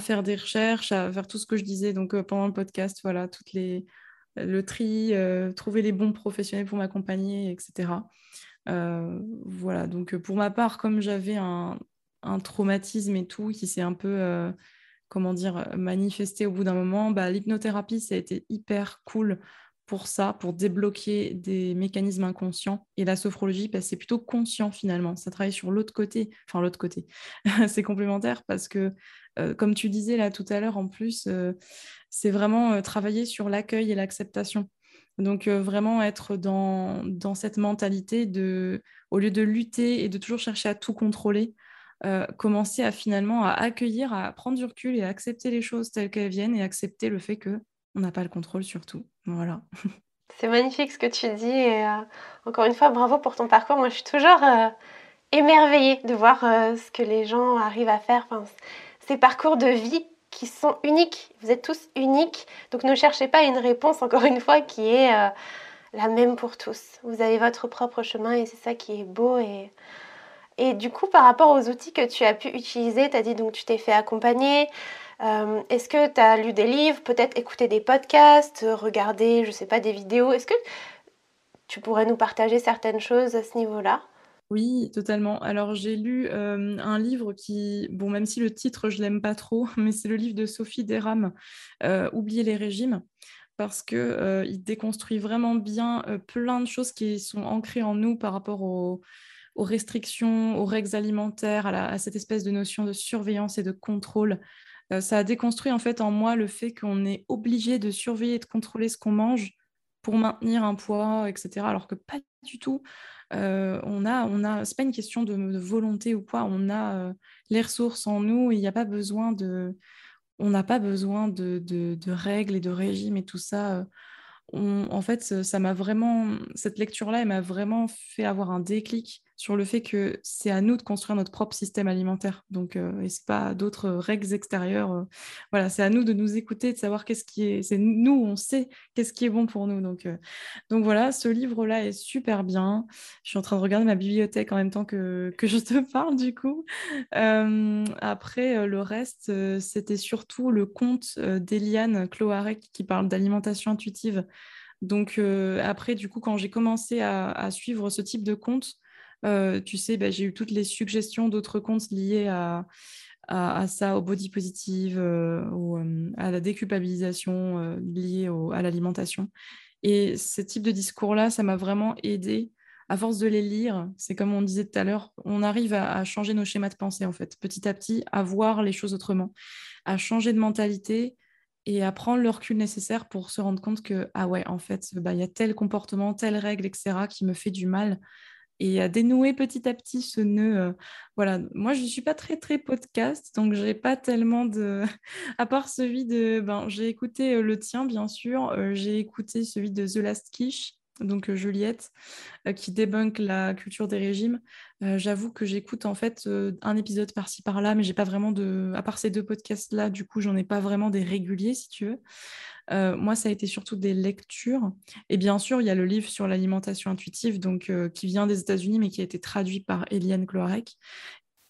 faire des recherches, à faire tout ce que je disais donc euh, pendant le podcast, voilà, toutes les le tri, euh, trouver les bons professionnels pour m'accompagner, etc. Euh, voilà, donc pour ma part, comme j'avais un, traumatisme et tout qui s'est un peu, comment dire, manifesté au bout d'un moment, bah, l'hypnothérapie, ça a été hyper cool pour ça, pour débloquer des mécanismes inconscients. Et la sophrologie, bah, c'est plutôt conscient finalement. Ça travaille sur l'autre côté. Enfin, l'autre côté. [LAUGHS] c'est complémentaire parce que, euh, comme tu disais là tout à l'heure, en plus, euh, c'est vraiment euh, travailler sur l'accueil et l'acceptation. Donc, vraiment être dans, dans, cette mentalité de, au lieu de lutter et de toujours chercher à tout contrôler, commencer à finalement à accueillir, à prendre du recul et à accepter les choses telles qu'elles viennent et accepter le fait que on n'a pas le contrôle sur tout. Voilà. C'est magnifique ce que tu dis et euh, encore une fois, bravo pour ton parcours. Moi, je suis toujours euh, émerveillée de voir euh, ce que les gens arrivent à faire. ces parcours de vie qui sont uniques. Vous êtes tous uniques, donc ne cherchez pas une réponse, encore une fois, qui est la même pour tous. Vous avez votre propre chemin et c'est ça qui est beau et... Et du coup, par rapport aux outils que tu as pu utiliser, tu as dit donc tu t'es fait accompagner, euh, est-ce que tu as lu des livres, peut-être écouté des podcasts, regarder, je sais pas, des vidéos? Est-ce que tu pourrais nous partager certaines choses à ce niveau-là? Oui, totalement. Alors j'ai lu euh, un livre qui, bon, même si le titre je l'aime pas trop, [LAUGHS] mais c'est le livre de Sophie Deram, euh, Oublier les régimes, parce que il déconstruit vraiment bien plein de choses qui sont ancrées en nous par rapport aux, restrictions, aux règles alimentaires, à, cette espèce de notion de surveillance et de contrôle euh, ça a déconstruit en fait en moi le fait qu'on est obligé de surveiller et de contrôler ce qu'on mange pour maintenir un poids, etc. Alors que pas du tout. Euh, on a, on a, c'est pas une question de, volonté ou quoi. On a euh, les ressources en nous. Il n'y a pas besoin de, on n'a pas besoin de, règles et de régimes et tout ça en fait, ça m'a vraiment, cette lecture-là, elle m'a vraiment fait avoir un déclic sur le fait que c'est à nous de construire notre propre système alimentaire. Donc, euh, et c'est pas d'autres règles extérieures. Euh, voilà, c'est à nous de nous écouter, de savoir qu'est-ce qui est. C'est nous, on sait qu'est-ce qui est bon pour nous. Donc, euh, donc voilà, ce livre-là est super bien. Je suis en train de regarder ma bibliothèque en même temps que, que je te parle du coup. après, le reste, c'était surtout le conte d'Eliane Cloarec qui parle d'alimentation intuitive donc après, du coup, quand j'ai commencé à, suivre ce type de compte, tu sais, bah, j'ai eu toutes les suggestions d'autres comptes liés à, à, ça, au body positive, à la déculpabilisation liée à l'alimentation. Et ce type de discours-là, ça m'a vraiment aidé. À force de les lire, c'est comme on disait tout à l'heure, on arrive à, changer nos schémas de pensée, en fait, petit à petit, à voir les choses autrement, à changer de mentalité et à prendre le recul nécessaire pour se rendre compte que, ah ouais, en fait, bah, il y a tel comportement, telle règle, etc., qui me fait du mal et à dénouer petit à petit ce nœud. Euh, voilà, moi je ne suis pas très très podcast, donc j'ai pas tellement de. [LAUGHS] à part celui de. Ben, j'ai écouté euh, le tien, bien sûr, euh, j'ai écouté celui de The Last Quiche, donc Juliette, qui débunk la culture des régimes. J'avoue que j'écoute en fait un épisode par-ci par-là, mais j'ai pas vraiment de. À part ces deux podcasts-là, du coup, j'en ai pas vraiment des réguliers, si tu veux. Euh, moi, ça a été surtout des lectures. Et bien sûr, il y a le livre sur l'alimentation intuitive, donc, euh, qui vient des États-Unis, mais qui a été traduit par Eliane Clorec,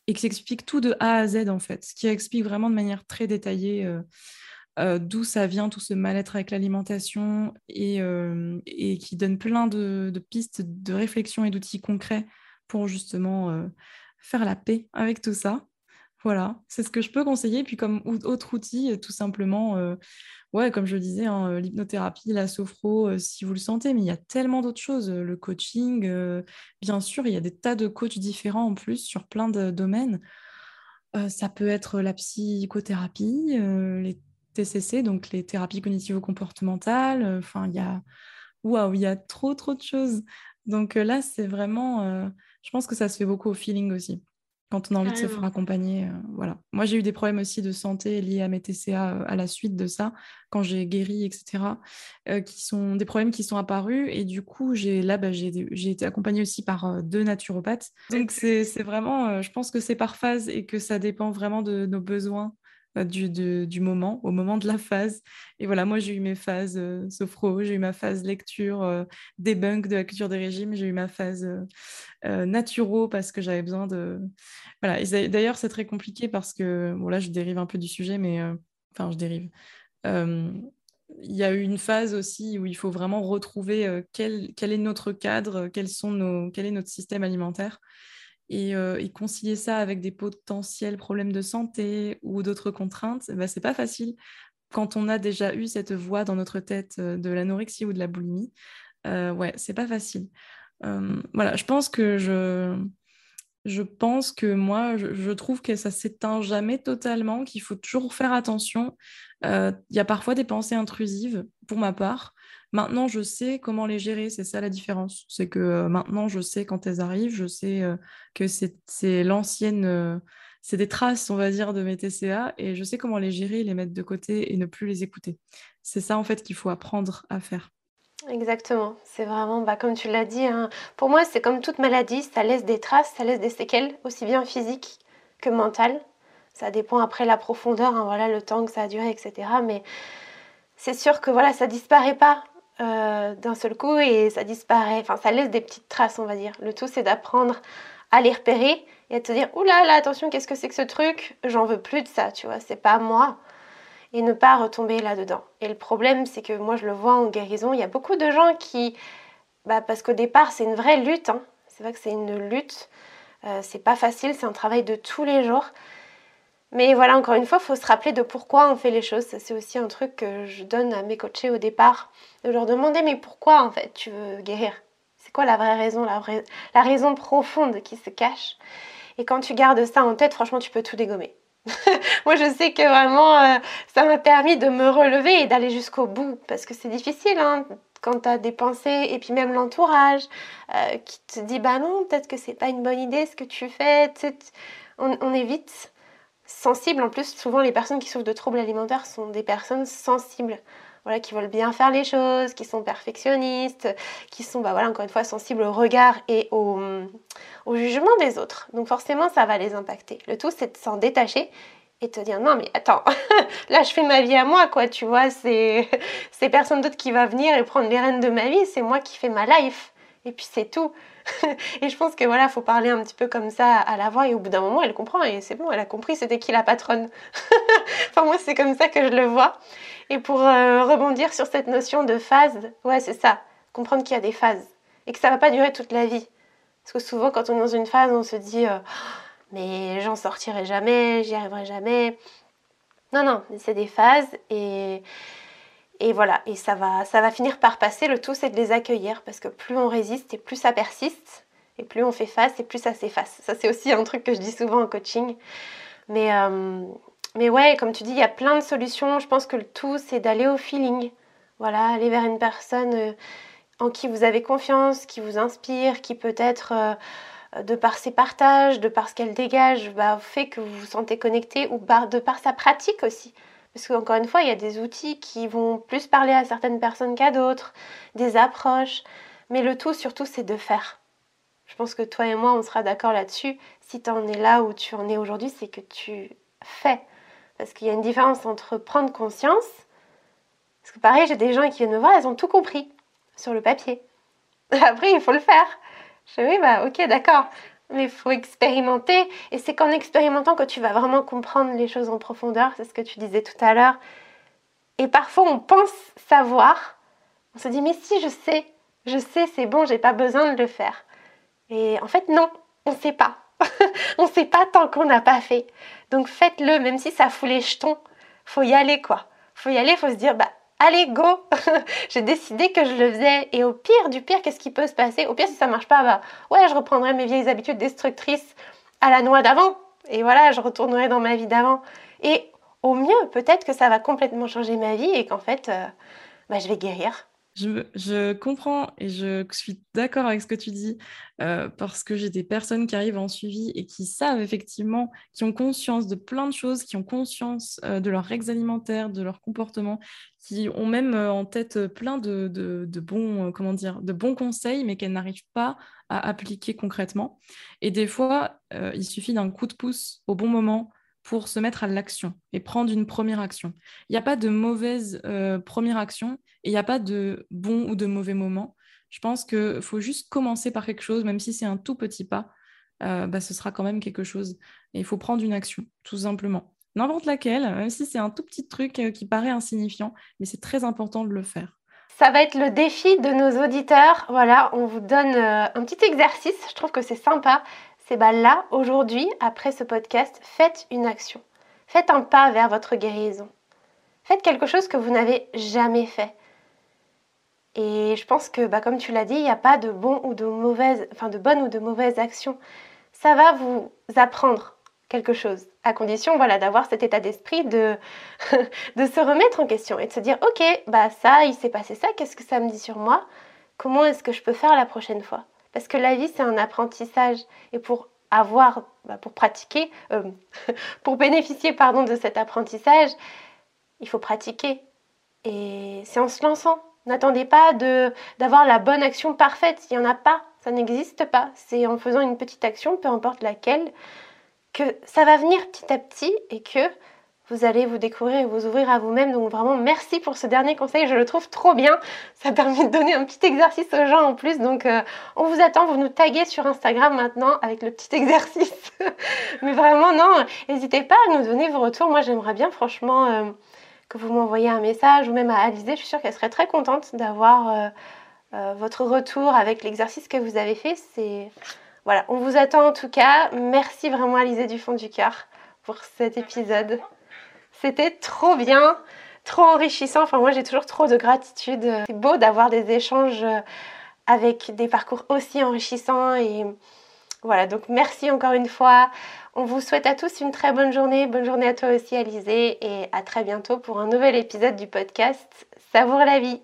et qui explique tout de A à Z, en fait, ce qui explique vraiment de manière très détaillée euh, d'où ça vient, tout ce mal-être avec l'alimentation, et, et, qui donne plein de, pistes de réflexion et d'outils concrets pour justement faire la paix avec tout ça. Voilà, c'est ce que je peux conseiller. Puis comme autre outil, euh, tout simplement, euh, comme je le disais, hein, euh, l'hypnothérapie, la sophro, si vous le sentez, mais il y a tellement d'autres choses. Le coaching, bien sûr, il y a des tas de coachs différents en plus sur plein de domaines. ça peut être la psychothérapie, les TCC, donc les thérapies cognitivo-comportementales. Enfin, il y a, waouh, il y a trop, trop de choses. Donc là, c'est vraiment, je pense que ça se fait beaucoup au feeling aussi quand on a envie de se faire accompagner. Euh, voilà. Moi, j'ai eu des problèmes aussi de santé liés à mes TCA euh, à la suite de ça, quand j'ai guéri, etc., euh, qui sont des problèmes qui sont apparus. Et du coup, j'ai là, bah, j'ai été accompagnée aussi par deux naturopathes. Donc, c'est vraiment, je pense que c'est par phase et que ça dépend vraiment de nos besoins du, du, moment, au moment de la phase. Et voilà, moi, j'ai eu mes phases euh, sophro, j'ai eu ma phase lecture, euh, debunk de la culture des régimes, j'ai eu ma phase euh, naturo parce que j'avais besoin de... Voilà, d'ailleurs, c'est très compliqué parce que, bon, là, je dérive un peu du sujet, mais... Enfin, je dérive. Il y a eu une phase aussi où il faut vraiment retrouver quel, quel est notre cadre, quels sont nos, quel est notre système alimentaire. Euh, et, concilier ça avec des potentiels problèmes de santé ou d'autres contraintes, bah, c'est pas facile quand on a déjà eu cette voix dans notre tête euh, de l'anorexie ou de la boulimie. Euh, ouais, c'est pas facile. Euh, voilà, je pense que je, je pense que moi, je, trouve que ça s'éteint jamais totalement, qu'il faut toujours faire attention. Il y a parfois des pensées intrusives, pour ma part, Maintenant, je sais comment les gérer, c'est ça la différence. C'est que euh, maintenant, je sais quand elles arrivent, je sais euh, que c'est l'ancienne, euh, c'est des traces, on va dire, de mes TCA, et je sais comment les gérer, les mettre de côté et ne plus les écouter. C'est ça, en fait, qu'il faut apprendre à faire. Exactement, c'est vraiment, bah, comme tu l'as dit, hein, pour moi, c'est comme toute maladie, ça laisse des traces, ça laisse des séquelles, aussi bien physiques que mentales. Ça dépend après la profondeur, hein, voilà, le temps que ça a duré, etc. Mais c'est sûr que voilà, ça disparaît pas euh, d'un seul coup et ça disparaît. Enfin, ça laisse des petites traces, on va dire. Le tout, c'est d'apprendre à les repérer et à te dire Oula, là, attention, qu'est-ce que c'est que ce truc? J'en veux plus de ça, tu vois, c'est pas moi. Et ne pas retomber là-dedans. Et le problème, c'est que moi, je le vois en guérison, il y a beaucoup de gens qui. Bah, parce qu'au départ, c'est une vraie lutte. Hein. C'est vrai que c'est une lutte. Euh, c'est pas facile, c'est un travail de tous les jours. Mais voilà, encore une fois, il faut se rappeler de pourquoi on fait les choses. C'est aussi un truc que je donne à mes coachés au départ, de leur demander mais pourquoi en fait tu veux guérir? C'est quoi la vraie raison, la, vraie, raison profonde qui se cache? Et quand tu gardes ça en tête, franchement, tu peux tout dégommer. [LAUGHS] Moi, je sais que vraiment, euh, ça m'a permis de me relever et d'aller jusqu'au bout, parce que c'est difficile hein, quand tu as des pensées et puis même l'entourage euh, qui te dit bah non, peut-être que c'est pas une bonne idée ce que tu fais. On évite sensibles. En plus, souvent, les personnes qui souffrent de troubles alimentaires sont des personnes sensibles. Voilà, qui veulent bien faire les choses, qui sont perfectionnistes, qui sont, bah voilà, encore une fois, sensibles au regard et au, au jugement des autres. Donc forcément, ça va les impacter. Le tout, c'est de s'en détacher et te dire non mais attends [LAUGHS] là je fais ma vie à moi quoi tu vois c'est [LAUGHS] c'est personne d'autre qui va venir et prendre les rênes de ma vie c'est moi qui fais ma life et puis c'est tout [LAUGHS] et je pense que voilà, faut parler un petit peu comme ça à la voix et au bout d'un moment, elle comprend et c'est bon, elle a compris c'était qui la patronne. [LAUGHS] enfin moi, c'est comme ça que je le vois. Et pour euh, rebondir sur cette notion de phase, ouais, c'est ça, comprendre qu'il y a des phases et que ça va pas durer toute la vie. Parce que souvent quand on est dans une phase, on se dit euh, mais j'en sortirai jamais, j'y arriverai jamais. Non non, c'est des phases et et voilà, et ça va, ça va finir par passer. Le tout, c'est de les accueillir parce que plus on résiste et plus ça persiste, et plus on fait face et plus ça s'efface. Ça, c'est aussi un truc que je dis souvent en coaching. Mais, euh, mais ouais, comme tu dis, il y a plein de solutions. Je pense que le tout, c'est d'aller au feeling. Voilà, aller vers une personne euh, en qui vous avez confiance, qui vous inspire, qui peut-être, euh, de par ses partages, de par ce qu'elle dégage, bah, fait que vous vous sentez connecté ou de par sa pratique aussi. Parce qu'encore une fois, il y a des outils qui vont plus parler à certaines personnes qu'à d'autres, des approches. Mais le tout, surtout, c'est de faire. Je pense que toi et moi, on sera d'accord là-dessus. Si tu en es là où tu en es aujourd'hui, c'est que tu fais. Parce qu'il y a une différence entre prendre conscience. Parce que pareil, j'ai des gens qui viennent me voir, elles ont tout compris sur le papier. [LAUGHS] Après, il faut le faire. Je dis oui, bah ok, d'accord. Mais il faut expérimenter. Et c'est qu'en expérimentant que tu vas vraiment comprendre les choses en profondeur. C'est ce que tu disais tout à l'heure. Et parfois, on pense savoir. On se dit, mais si, je sais. Je sais, c'est bon, j'ai pas besoin de le faire. Et en fait, non, on sait pas. [LAUGHS] on sait pas tant qu'on n'a pas fait. Donc faites-le, même si ça fout les jetons. Faut y aller, quoi. Faut y aller, faut se dire, bah, allez, go [LAUGHS] J'ai décidé que je le faisais. Et au pire du pire, qu'est-ce qui peut se passer? Au pire, si ça marche pas, bah, ouais, je reprendrai mes vieilles habitudes destructrices à la noix d'avant. Et voilà, je retournerai dans ma vie d'avant. Et au mieux, peut-être que ça va complètement changer ma vie et qu'en fait, euh, bah, je vais guérir. Je, comprends et je suis d'accord avec ce que tu dis euh, parce que j'ai des personnes qui arrivent en suivi et qui savent effectivement, qui ont conscience de plein de choses, qui ont conscience euh, de leurs règles alimentaires, de leur comportement, qui ont même euh, en tête plein de, bons, comment dire, de bons conseils, mais qu'elles n'arrivent pas à appliquer concrètement. Et des fois, il suffit d'un coup de pouce au bon moment pour se mettre à l'action et prendre une première action. Il n'y a pas de mauvaise euh, première action et il n'y a pas de bon ou de mauvais moment. Je pense qu'il faut juste commencer par quelque chose, même si c'est un tout petit pas, euh, bah, ce sera quand même quelque chose. Et il faut prendre une action, tout simplement. N'importe laquelle, même si c'est un tout petit truc euh, qui paraît insignifiant, mais c'est très important de le faire. Ça va être le défi de nos auditeurs. Voilà, on vous donne un petit exercice. Je trouve que c'est sympa c'est bah là, aujourd'hui, après ce podcast, faites une action. Faites un pas vers votre guérison. Faites quelque chose que vous n'avez jamais fait. Et je pense que, bah, comme tu l'as dit, il n'y a pas de bon ou de mauvaise, enfin de bonne ou de mauvaise action. Ça va vous apprendre quelque chose, à condition, voilà, d'avoir cet état d'esprit de, [LAUGHS] de se remettre en question et de se dire, ok, bah ça, il s'est passé ça, qu'est-ce que ça me dit sur moi? Comment est-ce que je peux faire la prochaine fois? Parce que la vie, c'est un apprentissage. Et pour avoir, bah, pour pratiquer, euh, [LAUGHS] pour bénéficier pardon, de cet apprentissage, il faut pratiquer. Et c'est en se lançant. N'attendez pas d'avoir la bonne action parfaite. Il n'y en a pas. Ça n'existe pas. C'est en faisant une petite action, peu importe laquelle, que ça va venir petit à petit et que vous allez vous découvrir et vous ouvrir à vous-même. Donc vraiment, merci pour ce dernier conseil. Je le trouve trop bien. Ça permet de donner un petit exercice aux gens en plus. Donc euh, on vous attend. Vous nous taguez sur Instagram maintenant avec le petit [LAUGHS] exercice. Mais vraiment, non, n'hésitez pas à nous donner vos retours. Moi, j'aimerais bien franchement euh, que vous m'envoyiez un message ou même à Alizé. Je suis sûre qu'elle serait très contente d'avoir euh, votre retour avec l'exercice que vous avez fait. C'est... Voilà, on vous attend en tout cas. Merci vraiment Alizé du fond du cœur pour cet épisode. C'était trop bien, trop enrichissant. Enfin, moi, j'ai toujours trop de gratitude. C'est beau d'avoir des échanges euh, avec des parcours aussi enrichissants. Et voilà, donc merci encore une fois. On vous souhaite à tous une très bonne journée. Bonne journée à toi aussi, Alizé. Et à très bientôt pour un nouvel épisode du podcast Savoure la vie.